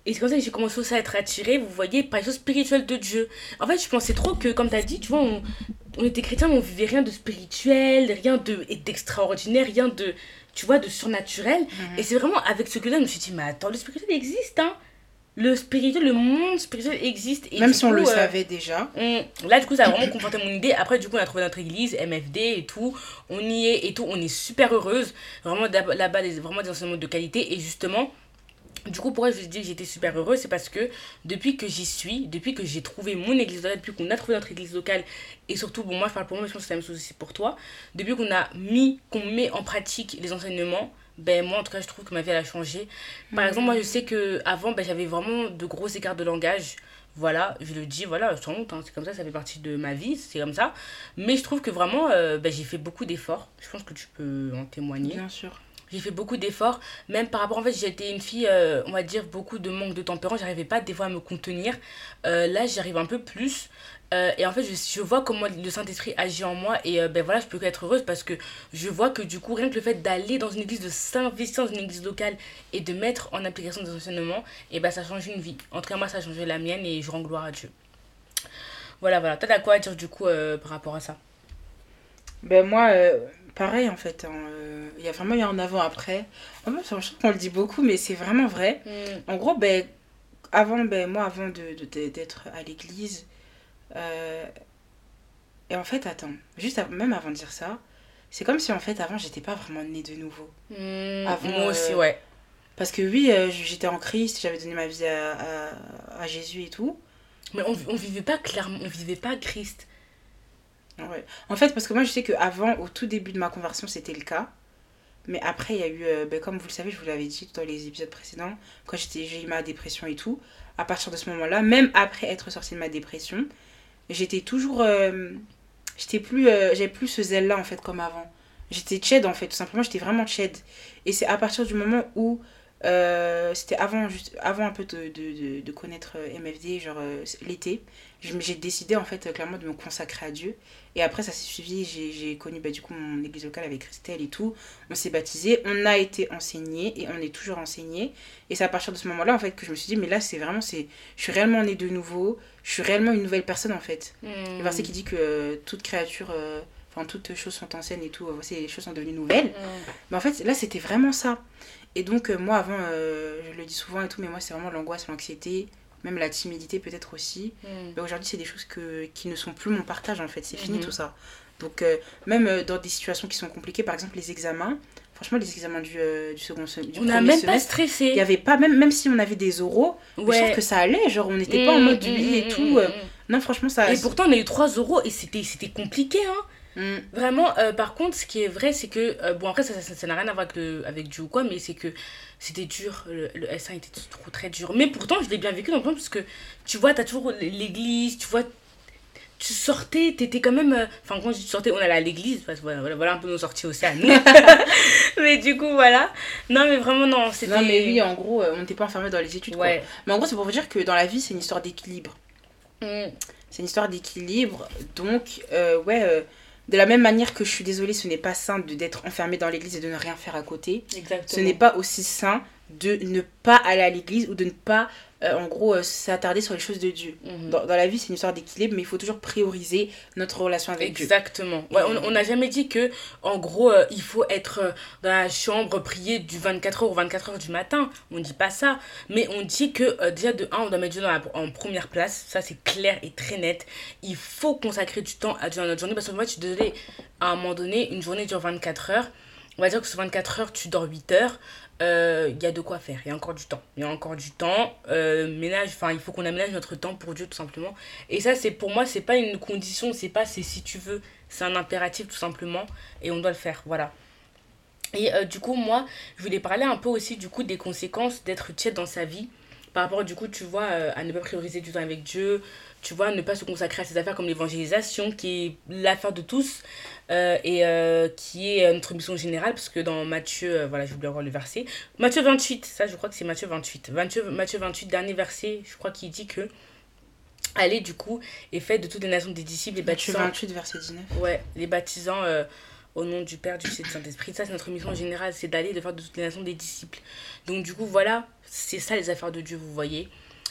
et c'est comme ça que j'ai commencé aussi à être attirée, vous voyez, par les choses spirituelles de Dieu. En fait, je pensais trop que, comme tu as dit, tu vois, on, on était chrétiens, mais on vivait rien de spirituel, rien de d'extraordinaire, rien de, tu vois, de surnaturel. Mhm. Et c'est vraiment avec ce culte-là, je me suis dit, mais attends, le spirituel existe, hein. Le spirituel, le monde spirituel existe. Et Même si on coup, le euh, savait déjà. on- Là, du coup, ça a vraiment conforté mon idée. Après, du coup, on a trouvé notre église, MFD et tout. On y est et tout. On est super heureuse. Vraiment, là-bas, des- vraiment des enseignements de qualité. Et justement, du coup, pourquoi je vous dis que j'étais super heureuse C'est parce que depuis que j'y suis, depuis que j'ai trouvé mon église locale, depuis qu'on a trouvé notre église locale, et surtout, bon, moi, je parle pour moi, mais je pense que c'est la même chose aussi pour toi. Depuis qu'on a mis, qu'on met en pratique les enseignements, ben moi en tout cas je trouve que ma vie elle a changé par exemple moi je sais que avant ben, j'avais vraiment de gros écarts de langage voilà, je le dis, voilà, sans honte, hein, c'est comme ça, ça fait partie de ma vie, c'est comme ça. Mais je trouve que vraiment, euh, ben, j'ai fait beaucoup d'efforts. Je pense que tu peux en témoigner. Bien sûr. J'ai fait beaucoup d'efforts, même par rapport, en fait, j'étais une fille, euh, on va dire, beaucoup de manque de tempérament, j'arrivais pas des fois à me contenir. Euh, là, j'arrive un peu plus. Euh, et en fait, je, je vois comment le Saint-Esprit agit en moi. Et ben voilà, je peux qu'être heureuse parce que je vois que du coup, rien que le fait d'aller dans une église, de s'investir dans une église locale et de mettre en application des enseignements, et ben ça change une vie. En tout cas, moi, ça a changé la mienne et je rends gloire à Dieu. Voilà, voilà. T'as quoi à dire du coup par rapport à ça? Ben moi, pareil en fait. hein, euh, Il y a vraiment eu un avant-après. En fait, je trouve qu'on le dit beaucoup, mais c'est vraiment vrai. En gros, ben, avant, ben, moi, avant de, de- d'être à l'église, euh, et en fait, attends, juste même avant de dire ça, c'est comme si en fait, avant, j'étais pas vraiment née de nouveau. Avant, moi aussi, euh, ouais. Parce que oui, euh, j'étais en Christ, j'avais donné ma vie à, à, à Jésus et tout. Mais on, on vivait pas clairement, on vivait pas Christ. Ouais. En fait, parce que moi, je sais qu'avant, au tout début de ma conversion, c'était le cas. Mais après, il y a eu, euh, ben, comme vous le savez, je vous l'avais dit dans les épisodes précédents, quand j'ai eu ma dépression et tout, à partir de ce moment-là, même après être sortie de ma dépression, j'étais toujours. euh, j'étais plus. euh, j'avais plus ce zèle-là, en fait, comme avant. J'étais tiède, en fait, tout simplement, j'étais vraiment tiède. Et c'est à partir du moment où. Euh, c'était avant, juste, avant un peu de, de, de, connaître euh, MFD, genre euh, l'été, j'ai décidé en fait clairement de me consacrer à Dieu. Et après, ça s'est suivi. J'ai connu bah, du coup mon église locale avec Christelle et tout. On s'est baptisé. On a été enseigné et on est toujours enseigné. Et c'est à partir de ce moment-là en fait que je me suis dit, mais là, c'est vraiment. c'est Je suis réellement née de nouveau. Je suis réellement une nouvelle personne en fait. Le verset qui dit que euh, toute créature. Enfin, toutes choses sont anciennes et tout. voici, les choses sont devenues nouvelles. Mais en fait, là, c'était vraiment ça. Et donc, euh, moi, avant, euh, je le dis souvent et tout, mais moi, c'est vraiment l'angoisse, l'anxiété, même la timidité peut-être aussi. Mais aujourd'hui, c'est des choses que, qui ne sont plus mon partage en fait. C'est fini Mhm. tout ça. Donc, euh, même dans des situations qui sont compliquées, par exemple les examens, franchement, les examens du, du second se- du On n'a même pas semestre, stressé. il y avait pas, même, même si on avait des oraux, mais je trouve que ça allait. Genre, on n'était pas en mode oui et tout. Non, franchement, ça. Et pourtant, on a eu 3 euros et c'était c'était compliqué, hein. Mm. Vraiment, euh, par contre, ce qui est vrai, c'est que, euh, bon, après, ça n'a ça, ça rien à voir avec, le, avec Dieu ou quoi, mais c'est que c'était dur, le, le S1 était trop très dur. Mais pourtant, je l'ai bien vécu dans le parce que, tu vois, t'as toujours l'église, tu vois, tu sortais, t'étais quand même. euh, Enfin, quand je dis sortais, on allait à l'église, parce que voilà, voilà, un peu nos sorties aussi à nous. mais du coup, voilà. Non, mais vraiment, non, c'était. Non, mais oui, en gros, on n'était pas enfermé dans les études. quoi. Ouais. Mais en gros, c'est pour vous dire que dans la vie, c'est une histoire d'équilibre. Mm. C'est une histoire d'équilibre. Donc, euh, ouais, de la même manière que je suis désolée, ce n'est pas sain d'être enfermé dans l'église et de ne rien faire à côté. Exactement. Ce n'est pas aussi sain de ne pas aller à l'église ou de ne pas, euh, en gros, euh, s'attarder sur les choses de Dieu. Mhm. Dans, dans la vie, c'est une histoire d'équilibre, mais il faut toujours prioriser notre relation avec Dieu. Exactement. Ouais, on n'a jamais dit que, en gros, euh, il faut être euh, dans la chambre, prier du 24h au 24h du matin. On dit pas ça. Mais on dit que, déjà, de un, on doit mettre Dieu dans la- en première place. Ça, c'est clair et très net. Il faut consacrer du temps à Dieu dans notre journée. Parce que moi, je suis désolée, à un moment donné, une journée dure 24 heures. On va dire que sur 24 heures, tu dors 8 heures. Euh, Il y a de quoi faire. Il y a encore du temps. Il y a encore du temps. Euh, ménage, enfin, il faut qu'on aménage notre temps pour Dieu, tout simplement. Et ça, c'est pour moi, c'est pas une condition, c'est pas c'est si tu veux, c'est un impératif tout simplement et on doit le faire, voilà. Et euh, du coup, moi, je voulais parler un peu aussi du coup des conséquences d'être tiède dans sa vie. Par rapport, du coup, tu vois, euh, à ne pas prioriser du temps avec Dieu, tu vois, ne pas se consacrer à ces affaires comme l'évangélisation, qui est l'affaire de tous euh, et qui est notre mission générale, parce que dans Matthieu, voilà, j'ai oublié encore le verset. Matthieu 28, ça je crois que c'est Matthieu 28. Matthieu, Matthieu 28, dernier verset, je crois qu'il dit que allez du coup et faites de toutes les nations des disciples les baptisants. Matthieu 28, verset 19. Ouais, les baptisants au nom du Père, du Fils et du Saint-Esprit. Ça, c'est notre mission générale, c'est d'aller de faire de toutes les nations des disciples. Donc, du coup, voilà, c'est ça les affaires de Dieu, vous voyez.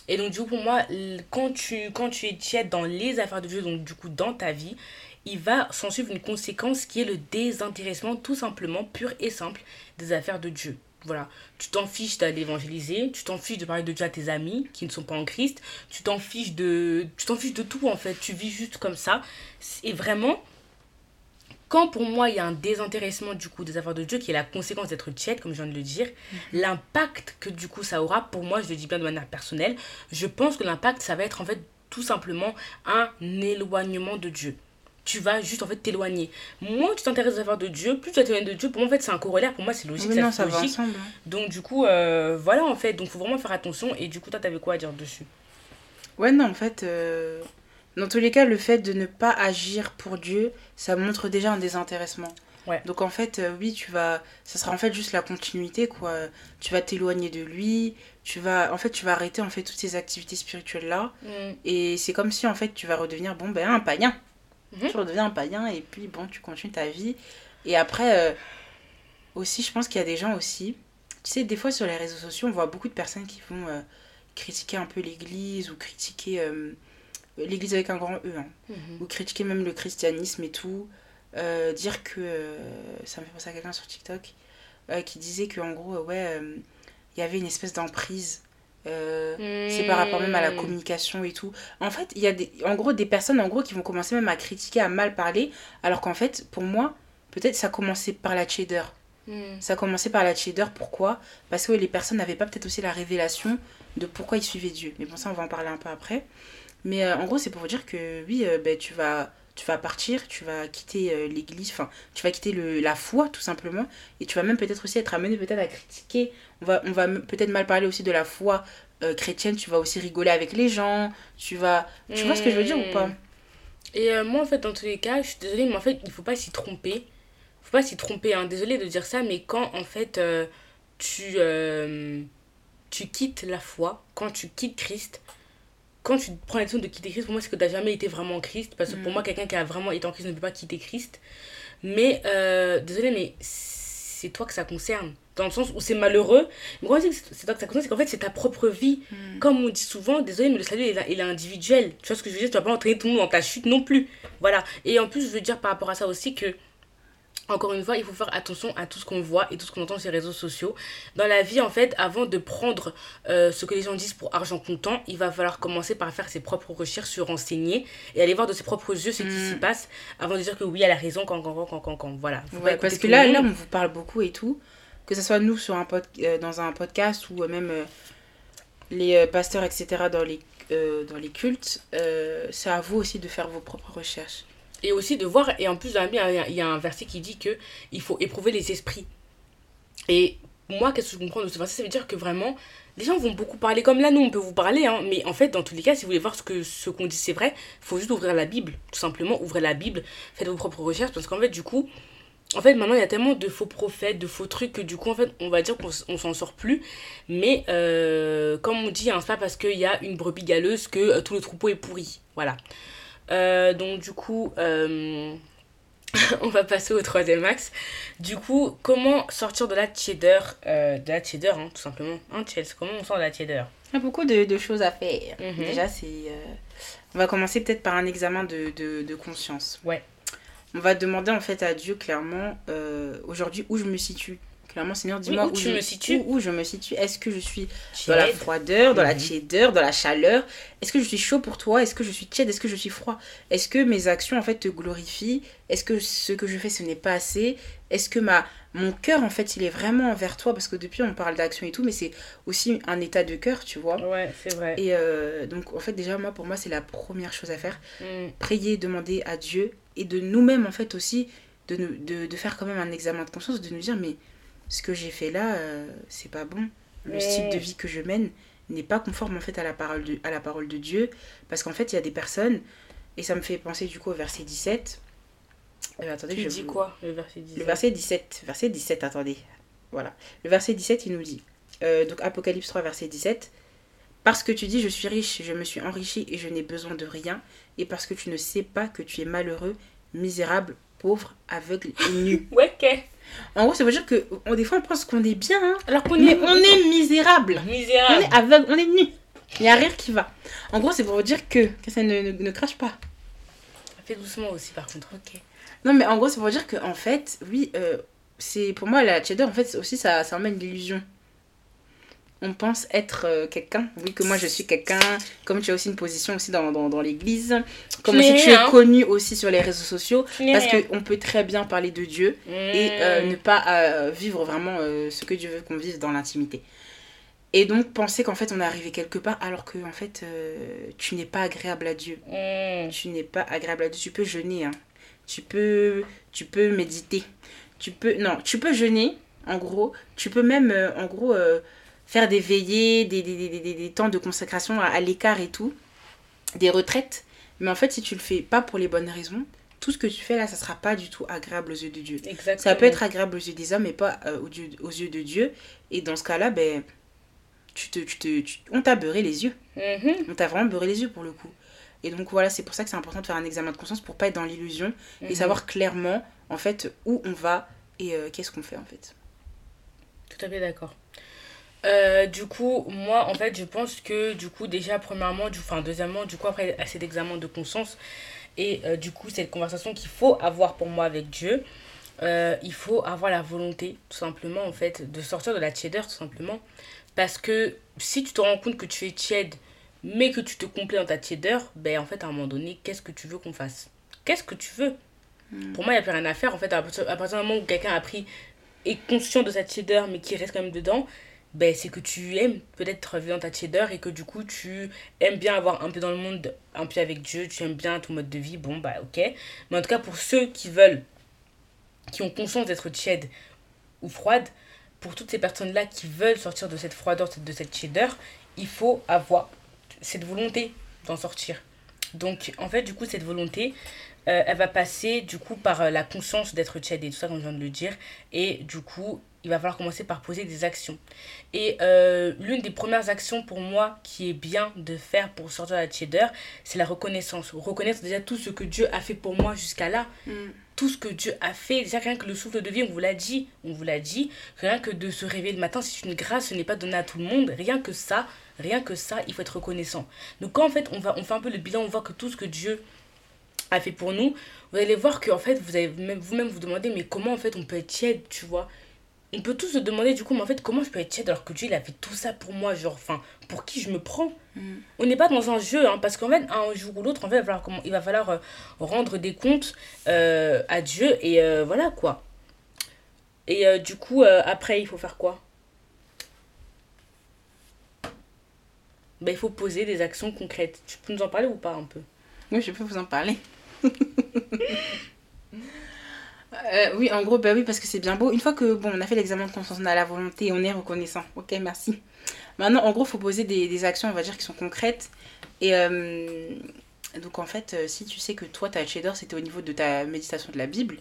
Et donc, du coup, pour moi, quand tu, quand tu es dans les affaires de Dieu, donc du coup, dans ta vie, il va s'en suivre une conséquence qui est le désintéressement, tout simplement, pur et simple, des affaires de Dieu. Voilà, tu t'en fiches d'aller évangéliser, tu t'en fiches de parler de Dieu à tes amis qui ne sont pas en Christ, tu t'en fiches de tu t'en fiches de tout en fait, tu vis juste comme ça. Et vraiment, quand pour moi il y a un désintéressement du coup des affaires de Dieu qui est la conséquence d'être tiède comme je viens de le dire, mhm. l'impact que du coup ça aura pour moi, je le dis bien de manière personnelle, je pense que l'impact ça va être en fait tout simplement un éloignement de Dieu. Tu vas juste en fait t'éloigner. Moins tu t'intéresses aux affaires de Dieu, plus tu t'éloignes de Dieu. Pour moi en fait c'est un corollaire, pour moi c'est logique, non, ça logique. Va ensemble. Hein. Donc du coup euh, voilà en fait, donc faut vraiment faire attention et du coup toi t'avais quoi à dire dessus? Ouais non en fait euh, dans tous les cas, le fait de ne pas agir pour Dieu, ça montre déjà un désintéressement. Ouais. Donc en fait, euh, oui, tu vas, ça sera en fait juste la continuité, quoi. Tu vas t'éloigner de lui, tu vas, en fait, tu vas arrêter en fait toutes ces activités spirituelles là, mm. et c'est comme si en fait tu vas redevenir bon ben un païen. Mhm. Tu redeviens un païen et puis bon, tu continues ta vie. Et après, euh, aussi, je pense qu'il y a des gens aussi. Tu sais, des fois sur les réseaux sociaux, on voit beaucoup de personnes qui vont euh, critiquer un peu l'Église ou critiquer l'église avec un grand E, hein, mhm. ou critiquer même le christianisme et tout, euh, dire que, euh, ça me fait penser à quelqu'un sur TikTok, euh, qui disait qu'en gros, ouais, il y avait une espèce d'emprise. C'est par rapport même à la hmm. communication et tout. En fait, il y a des, en gros des personnes en gros qui vont commencer même à critiquer, à mal parler, alors qu'en fait, pour moi, peut-être ça a commencé par la cheddar. Hmm. Ça a commencé par la cheddar, pourquoi? Parce que les personnes n'avaient pas peut-être aussi la révélation de pourquoi ils suivaient Dieu. Mais bon, ça, on va en parler un peu après. Mais euh, en gros, c'est pour vous dire que oui, euh, ben, tu, vas, tu vas partir, tu vas quitter euh, l'église, enfin, tu vas quitter le, la foi tout simplement. Et tu vas même peut-être aussi être amené peut-être à critiquer. On va, on va peut-être mal parler aussi de la foi chrétienne. Tu vas aussi rigoler avec les gens. Tu vas. Tu vois ce que je veux dire ou pas? Et moi, en fait, dans tous les cas, je suis désolée, mais en fait, il faut pas s'y tromper. faut pas s'y tromper, hein. désolée de dire ça, mais quand en fait tu, tu quittes la foi, quand tu quittes Christ, quand tu prends la décision de quitter Christ, pour moi, c'est que tu n'as jamais été vraiment en Christ. Parce que pour mm. moi, quelqu'un qui a vraiment été en Christ ne peut pas quitter Christ. Mais, euh, désolé, mais c'est toi que ça concerne. Dans le sens où c'est malheureux. Mais quand je dis que c'est toi que ça concerne, c'est qu'en fait, c'est ta propre vie. Mm. Comme on dit souvent, désolé, mais le salut, il est, il est, individuel. Tu vois ce que je veux dire? Tu vas pas entraîner tout le monde dans ta chute non plus. Voilà. Et en plus, je veux dire par rapport à ça aussi que encore une fois, il faut faire attention à tout ce qu'on voit et tout ce qu'on entend sur les réseaux sociaux. Dans la vie, en fait, avant de prendre euh, ce que les gens disent pour argent comptant, il va falloir commencer par faire ses propres recherches, se renseigner et aller voir de ses propres yeux ce qui s'y passe avant de dire que oui, elle a raison, quand, quand, quand, quand, quand. Voilà. parce que là, là, on vous parle beaucoup et tout. Que ce soit nous sur un pod, euh, dans un podcast ou même euh, les pasteurs, etc., dans les, dans les cultes, c'est à vous aussi de faire vos propres recherches et aussi de voir et en plus il y, a un verset qui dit que il faut éprouver les esprits. Et moi qu'est-ce que je comprends de ce verset? Ça veut dire que vraiment les gens vont beaucoup parler comme là nous on peut vous parler hein, mais en fait dans tous les cas si vous voulez voir ce que ce qu'on dit c'est vrai faut juste ouvrir la Bible tout simplement ouvrez la Bible faites vos propres recherches parce qu'en fait du coup en fait maintenant il y a tellement de faux prophètes de faux trucs que du coup en fait on va dire qu'on s'en sort plus. Mais euh, comme on dit hein, c'est pas parce qu'il y a une brebis galeuse que euh, tout le troupeau est pourri. Voilà euh, donc du coup, euh, on va passer au troisième axe. Du coup, comment sortir de la tiédeur euh, De la tiédeur, hein, tout simplement. Hein, Chelsea, comment on sort de la tiédeur? Il y a beaucoup de, choses à faire. Mhm. Déjà, c'est... On va commencer peut-être par un examen de, de, conscience. Ouais. On va demander en fait à Dieu clairement aujourd'hui où je me situe Clairement, Seigneur, dis-moi où, je, me situe. Où, je me situe. Est-ce que je suis dans la froideur, dans la mhm. tiédeur, dans la chaleur? Est-ce que je suis chaud pour toi? Est-ce que je suis tiède? Est-ce que je suis froid? Est-ce que mes actions en fait te glorifient? Est-ce que ce que je fais ce n'est pas assez? Est-ce que ma mon cœur en fait il est vraiment envers toi? Parce que depuis on parle d'action et tout mais c'est aussi un état de cœur tu vois? Ouais c'est vrai. Et euh, donc en fait déjà moi pour moi c'est la première chose à faire. Mm. prier demander à Dieu et de nous-mêmes en fait aussi de, de, de faire quand même un examen de conscience de nous dire mais ce que j'ai fait là, euh, c'est pas bon. Le style de vie que je mène n'est pas conforme en fait à la parole de, à la parole de Dieu. Parce qu'en fait, il y a des personnes, et ça me fait penser du coup au verset 17. Euh, attendez, tu je dis quoi, le verset 17 Le verset 17, verset 17, attendez. Voilà. Le verset 17, il nous dit, euh, donc Apocalypse 3, verset 17, Parce que tu dis, je suis riche, je me suis enrichi et je n'ai besoin de rien, et parce que tu ne sais pas que tu es malheureux, misérable, pauvre, aveugle et nu. ouais, ok. En gros, ça veut dire que on, des fois, on pense qu'on est bien, hein. alors qu'on est, on est misérable. Misérable. On est aveugle, on est nu. Il n'y a rien qui va. En gros, c'est pour dire que, que ça ne, ne, crache pas. Fais doucement aussi, par contre. Ok. Non, mais en gros, c'est pour dire que, en fait, oui, euh, c'est pour moi, la cheddar, en fait, aussi, ça, ça emmène l'illusion on pense être euh, quelqu'un. Oui, que moi je suis quelqu'un. Comme tu as aussi une position aussi dans, dans, l'église. Comme aussi tu es connu aussi sur les réseaux sociaux. Parce qu'on peut très bien parler de Dieu et euh, ne pas euh, vivre vraiment ce que Dieu veut qu'on vive dans l'intimité. Et donc penser qu'en fait on est arrivé quelque part alors que en fait tu n'es pas agréable à Dieu. Mm. Tu n'es pas agréable à Dieu. Tu peux jeûner. Hein. Tu, peux, tu peux méditer. Tu peux, non, tu peux jeûner en gros. Tu peux même en gros faire des veillées, des, des, des, des temps de consacration à, l'écart et tout, des retraites. Mais en fait, si tu le fais pas pour les bonnes raisons, tout ce que tu fais là, ça sera pas du tout agréable aux yeux de Dieu. Exactement. Ça peut être agréable aux yeux des hommes, mais pas euh, aux, yeux, aux, yeux, de Dieu. Et dans ce cas-là, ben, tu te, tu te, on t'a beurré les yeux. Mm-hmm. On t'a vraiment beurré les yeux pour le coup. Et donc voilà, c'est pour ça que c'est important de faire un examen de conscience pour pas être dans l'illusion et mm-hmm. savoir clairement en fait où on va et euh, qu'est-ce qu'on fait en fait. Tout à fait d'accord. Euh, du coup, moi, en fait, je pense que, du coup, déjà, premièrement, du, enfin, deuxièmement, du coup, après cet examen de conscience, et euh, du coup, cette conversation qu'il faut avoir pour moi avec Dieu, euh, il faut avoir la volonté, tout simplement, en fait, de sortir de la tiédeur, tout simplement. Parce que si tu te rends compte que tu es tiède, mais que tu te complais dans ta tiédeur, ben, en fait, à un moment donné, qu'est-ce que tu veux qu'on fasse? Qu'est-ce que tu veux? Hmm. Pour moi, il n'y a plus rien à faire. En fait, à partir du moment où quelqu'un a pris est conscient de sa tiédeur, mais qui reste quand même dedans, ben, c'est que tu aimes peut-être vivre dans ta tiédeur et que du coup tu aimes bien avoir un peu dans le monde, un peu avec Dieu, tu aimes bien ton mode de vie, bon bah ok. Mais en tout cas pour ceux qui veulent, qui ont conscience d'être tiède ou froide, pour toutes ces personnes-là qui veulent sortir de cette froideur, de cette tiédeur, il faut avoir cette volonté d'en sortir. Donc en fait du coup cette volonté, euh, elle va passer du coup par euh, la conscience d'être tiède et tout ça comme je viens de le dire. Et du coup il va falloir commencer par poser des actions. Et euh, l'une des premières actions pour moi qui est bien de faire pour sortir de la tiédeur, c'est la reconnaissance. Reconnaître déjà tout ce que Dieu a fait pour moi jusqu'à là. Mm. Tout ce que Dieu a fait, déjà rien que le souffle de vie, on vous l'a dit, on vous l'a dit, rien que de se réveiller le matin, c'est une grâce, ce n'est pas donné à tout le monde, rien que ça, rien que ça, il faut être reconnaissant. Donc quand en fait on, va, on fait un peu le bilan, on voit que tout ce que Dieu a fait pour nous, vous allez voir que en fait vous allez vous-même vous demander mais comment en fait on peut être tiède, tu vois? On peut tous se demander du coup, mais en fait, comment je peux être tiède alors que Dieu, il a fait tout ça pour moi, genre, enfin, pour qui je me prends mm. On n'est pas dans un jeu, hein, parce qu'en fait, un jour ou l'autre, en fait, il va falloir, comment, il va falloir euh, rendre des comptes euh, à Dieu, et euh, voilà, quoi. Et du coup, après, il faut faire quoi? Ben, Il faut poser des actions concrètes. Tu peux nous en parler ou pas un peu? Oui, je peux vous en parler. Euh, oui, en gros, bah oui, parce que c'est bien beau. Une fois que bon, on a fait l'examen de conscience, on a la volonté, on est reconnaissant. Ok, merci. Maintenant, en gros, il faut poser des, actions, on va dire, qui sont concrètes. Et euh, donc, en fait, euh, si tu sais que toi, ta cheddar, c'était au niveau de ta méditation de la Bible,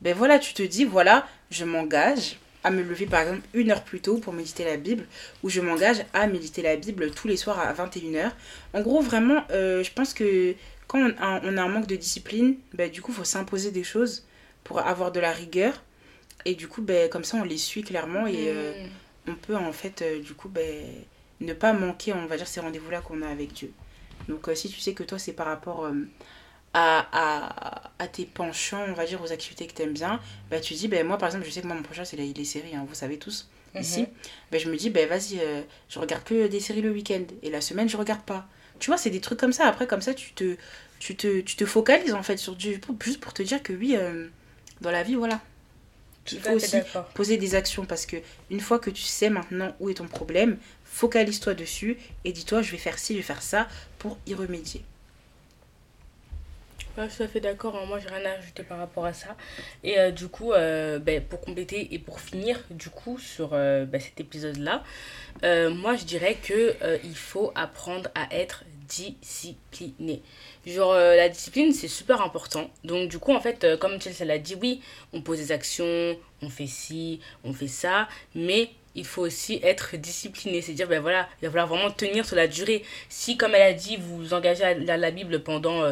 ben voilà, tu te dis, voilà, je m'engage à me lever, par exemple, une heure plus tôt pour méditer la Bible, ou je m'engage à méditer la Bible tous les soirs à 21h. En gros, vraiment, je pense que quand on a, un manque de discipline, ben, du coup, il faut s'imposer des choses pour avoir de la rigueur. Et du coup, ben, comme ça, on les suit clairement et euh, mm. on peut en fait, euh, du coup, ben, ne pas manquer, on va dire, ces rendez-vous-là qu'on a avec Dieu. Donc, euh, si tu sais que toi, c'est par rapport à, à, à, tes penchants, on va dire, aux activités que tu aimes bien, ben, tu dis, ben, moi, par exemple, je sais que moi, mon prochain, c'est les, les séries, hein, vous savez tous, mm-hmm. ici. Ben, je me dis, ben, vas-y, je regarde que des séries le week-end. Et la semaine, je regarde pas. Tu vois, c'est des trucs comme ça. Après, comme ça, tu te, tu te, tu te focalises, en fait, sur Dieu, juste pour te dire que oui dans la vie, voilà. Il faut aussi poser des actions parce que une fois que tu sais maintenant où est ton problème, focalise-toi dessus et dis-toi je vais faire ci, je vais faire ça pour y remédier. je suis tout à fait d'accord. Hein. Moi, j'ai rien à ajouter par rapport à ça. Et euh, du coup, euh, ben, pour compléter et pour finir, du coup, sur euh, ben, cet épisode-là, moi, je dirais que il faut apprendre à être discipliné. Genre, la discipline, c'est super important. Donc, du coup, en fait, comme Chelsea l'a dit, oui, on pose des actions, on fait ci, on fait ça, mais il faut aussi être discipliné. C'est dire, ben voilà, il va falloir vraiment tenir sur la durée. Si, comme elle a dit, vous vous engagez à la, la Bible pendant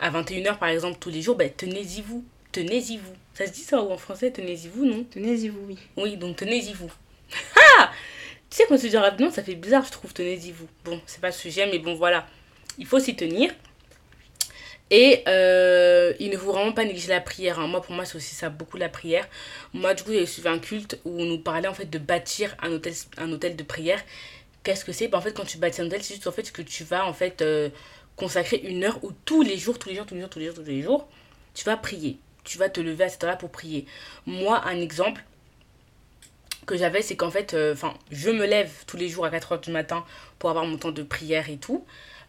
à 21h par exemple tous les jours, ben, tenez-y vous. Tenez-y vous. Ça se dit ça ou en français Tenez-y vous, non? Tenez-y vous, oui. Oui, donc tenez-y vous. Ah Tu sais, quand tu dis rapidement, ça fait bizarre, je trouve, tenez-y vous. Bon, c'est pas le sujet, mais bon, voilà. Il faut s'y tenir. Et euh, il ne faut vraiment pas négliger la prière. Hein. Moi, pour moi, c'est aussi ça, beaucoup la prière. Moi, du coup, j'ai suivi un culte où on nous parlait en fait de bâtir un hôtel, un hôtel de prière. Qu'est-ce que c'est? Ben, En fait, quand tu bâtis un hôtel, c'est juste en fait que tu vas en fait euh, consacrer une heure où tous les jours, tous les jours, tous les jours, tous les jours, tous les jours, tu vas prier. Tu vas te lever à cette heure-là pour prier. Moi, un exemple que j'avais, c'est qu'en fait, euh, enfin, je me lève tous les jours à 4 heures du matin pour avoir mon temps de prière et tout.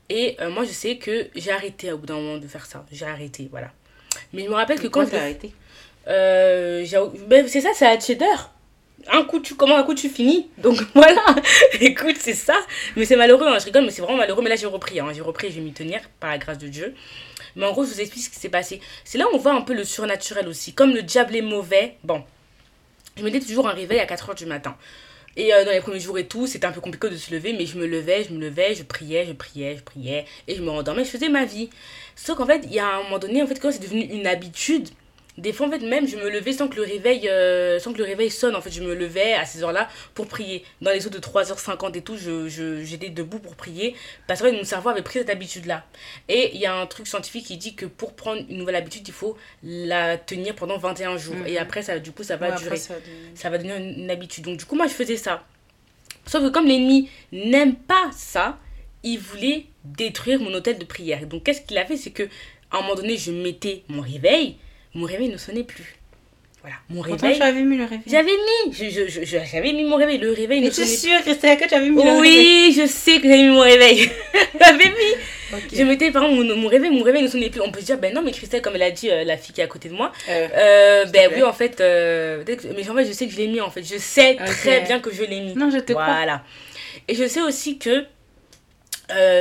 Et euh, moi, je sais que j'ai arrêté au bout d'un moment de faire ça. J'ai arrêté, voilà. Mais je me rappelle que quand j'ai arrêté? Euh, ben, C'est ça, c'est à cheddar un coup tu commences, un coup tu finis. Donc voilà, écoute, c'est ça. Mais c'est malheureux, hein, je rigole, mais c'est vraiment malheureux. Mais là, j'ai repris, hein, j'ai repris je vais m'y tenir par la grâce de Dieu. Mais en gros, je vous explique ce qui s'est passé. C'est là où on voit un peu le surnaturel aussi. Comme le diable est mauvais, bon, je mettais toujours un réveil à 4h du matin. Et euh, dans les premiers jours et tout, c'était un peu compliqué de se lever, mais je me levais, je me levais, je priais, je priais, je priais, et je me rendormais, je faisais ma vie. Sauf qu'en fait, il y a un moment donné, en fait, quand c'est devenu une habitude, des fois, en fait, même, je me levais sans que le réveil, euh, sans que le réveil sonne. En fait, je me levais à ces heures-là pour prier. Dans les autres de 3h50 et tout, je, j'étais debout pour prier. Parce que mon cerveau avait pris cette habitude-là. Et il y a un truc scientifique qui dit que pour prendre une nouvelle habitude, il faut la tenir pendant 21 jours. Et mhm. après, ça, du coup, ça va durer. Ça, ça, va devenir une, habitude. Donc, du coup, moi, je faisais ça. Sauf que comme l'ennemi n'aime pas ça, il voulait détruire mon hôtel de prière. Donc, qu'est-ce qu'il a fait? C'est que à un moment donné, je mettais mon réveil mon réveil ne sonnait plus. Voilà, mon réveil. j'avais mis le réveil. J'avais mis, j'avais mis mon réveil. Le réveil ne sonnait plus. sûre, Christelle, que tu avais mis le réveil? Oui, je sais que j'avais mis mon réveil. j'avais mis. Je mettais, par exemple, mon, réveil, mon réveil ne sonnait plus. On peut se dire, ben non, mais Christelle, comme elle a dit, euh, la fille qui est à côté de moi, euh, euh ben oui, en fait, mais en fait, je sais que je l'ai mis, en fait. Je sais très bien que je l'ai mis. Non, je te crois. Voilà. Et je sais aussi que,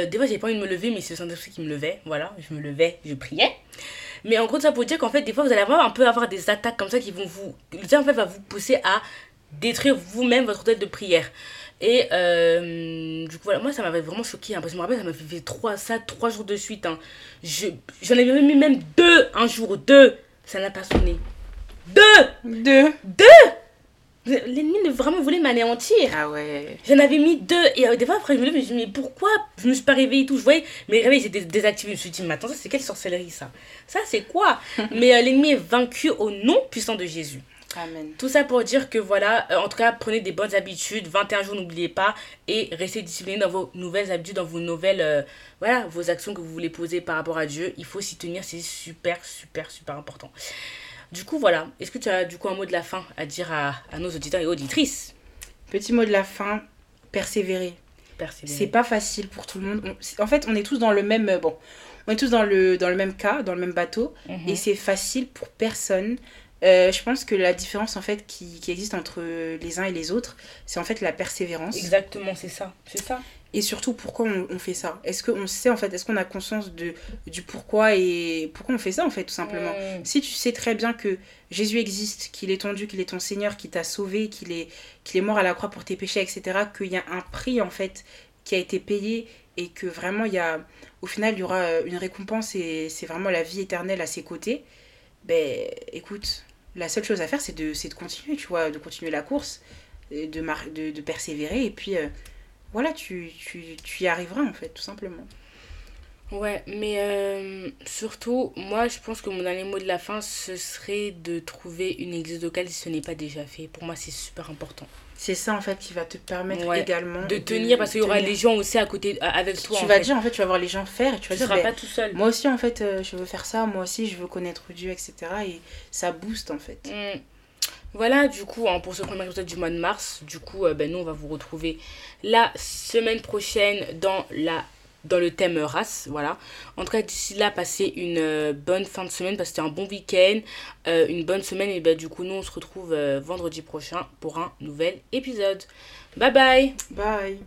des fois, j'ai pas envie de me lever, mais c'est le Saint-Esprit qui me levait. Voilà, je me levais, je priais. Mais en gros, ça pour dire qu'en fait, des fois, vous allez avoir un peu avoir des attaques comme ça qui vont vous. Le en fait, va vous pousser à détruire vous-même votre hôtel de prière. Et euh, du coup, voilà, moi, ça m'avait vraiment choqué. Hein, parce que je me rappelle, ça m'a fait trois, ça trois jours de suite. Hein. J'en avais mis même deux un jour, deux. Ça n'a pas sonné. Deux Deux Deux L'ennemi vraiment voulait m'anéantir. Ah ouais. J'en avais mis deux. Et euh, des fois, après, je me lève, je me dis, mais pourquoi je me suis pas réveillée et tout Je voyais mes réveils étaient désactivés. Je me suis dit, mais attends, ça, c'est quelle sorcellerie ça? Ça, c'est quoi? Mais euh, l'ennemi est vaincu au nom puissant de Jésus. Amen. Tout ça pour dire que voilà, euh, en tout cas, prenez des bonnes habitudes. 21 jours, n'oubliez pas. Et restez discipliné dans vos nouvelles habitudes, dans vos nouvelles. voilà, vos actions que vous voulez poser par rapport à Dieu. Il faut s'y tenir. C'est super, super, super important. Du coup, voilà. Est-ce que tu as du coup un mot de la fin à dire à, nos auditeurs et auditrices? Petit mot de la fin, persévérer. Persévérer. C'est pas facile pour tout le monde. en fait, on est tous dans le même euh, bon, on est tous dans le dans le même cas, dans le même bateau, mhm. et c'est facile pour personne. Euh, je pense que la différence en fait qui, qui, existe entre les uns et les autres, c'est en fait la persévérance. Exactement, c'est ça, c'est ça et surtout pourquoi on, fait ça? Est-ce qu'on sait en fait, est-ce qu'on a conscience de, du pourquoi et pourquoi on fait ça en fait tout simplement? Si tu sais très bien que Jésus existe, qu'il est ton Dieu, qu'il est ton Seigneur, qu'il t'a sauvé, qu'il est, qu'il est mort à la croix pour tes péchés, etc., qu'il y a un prix en fait qui a été payé et que vraiment il y a, au final il y aura une récompense et c'est vraiment la vie éternelle à ses côtés, ben écoute, la seule chose à faire c'est de, de continuer, tu vois, de continuer la course, de, de, de persévérer et puis... Euh, voilà, tu, tu, tu, y arriveras en fait, tout simplement. Ouais, mais euh, surtout, moi je pense que mon dernier mot de la fin, ce serait de trouver une église locale si ce n'est pas déjà fait. Pour moi, c'est super important. C'est ça en fait qui va te permettre également de tenir parce qu'il y aura les gens aussi à côté avec toi. Tu vas dire en fait, tu vas voir les gens faire et tu vas tu dire. seras ben, pas tout seul. Moi aussi en fait, euh, je veux faire ça, moi aussi je veux connaître Dieu, etc. Et ça booste en fait. Mm. Voilà, du coup, hein, pour ce premier épisode du mois de mars, du coup, euh, ben, nous, on va vous retrouver la semaine prochaine dans la dans le thème race. Voilà. En tout cas, d'ici là, passez une euh, bonne fin de semaine, passez un bon week-end, euh, une bonne semaine. Et bah, du coup, nous, on se retrouve vendredi prochain pour un nouvel épisode. Bye bye Bye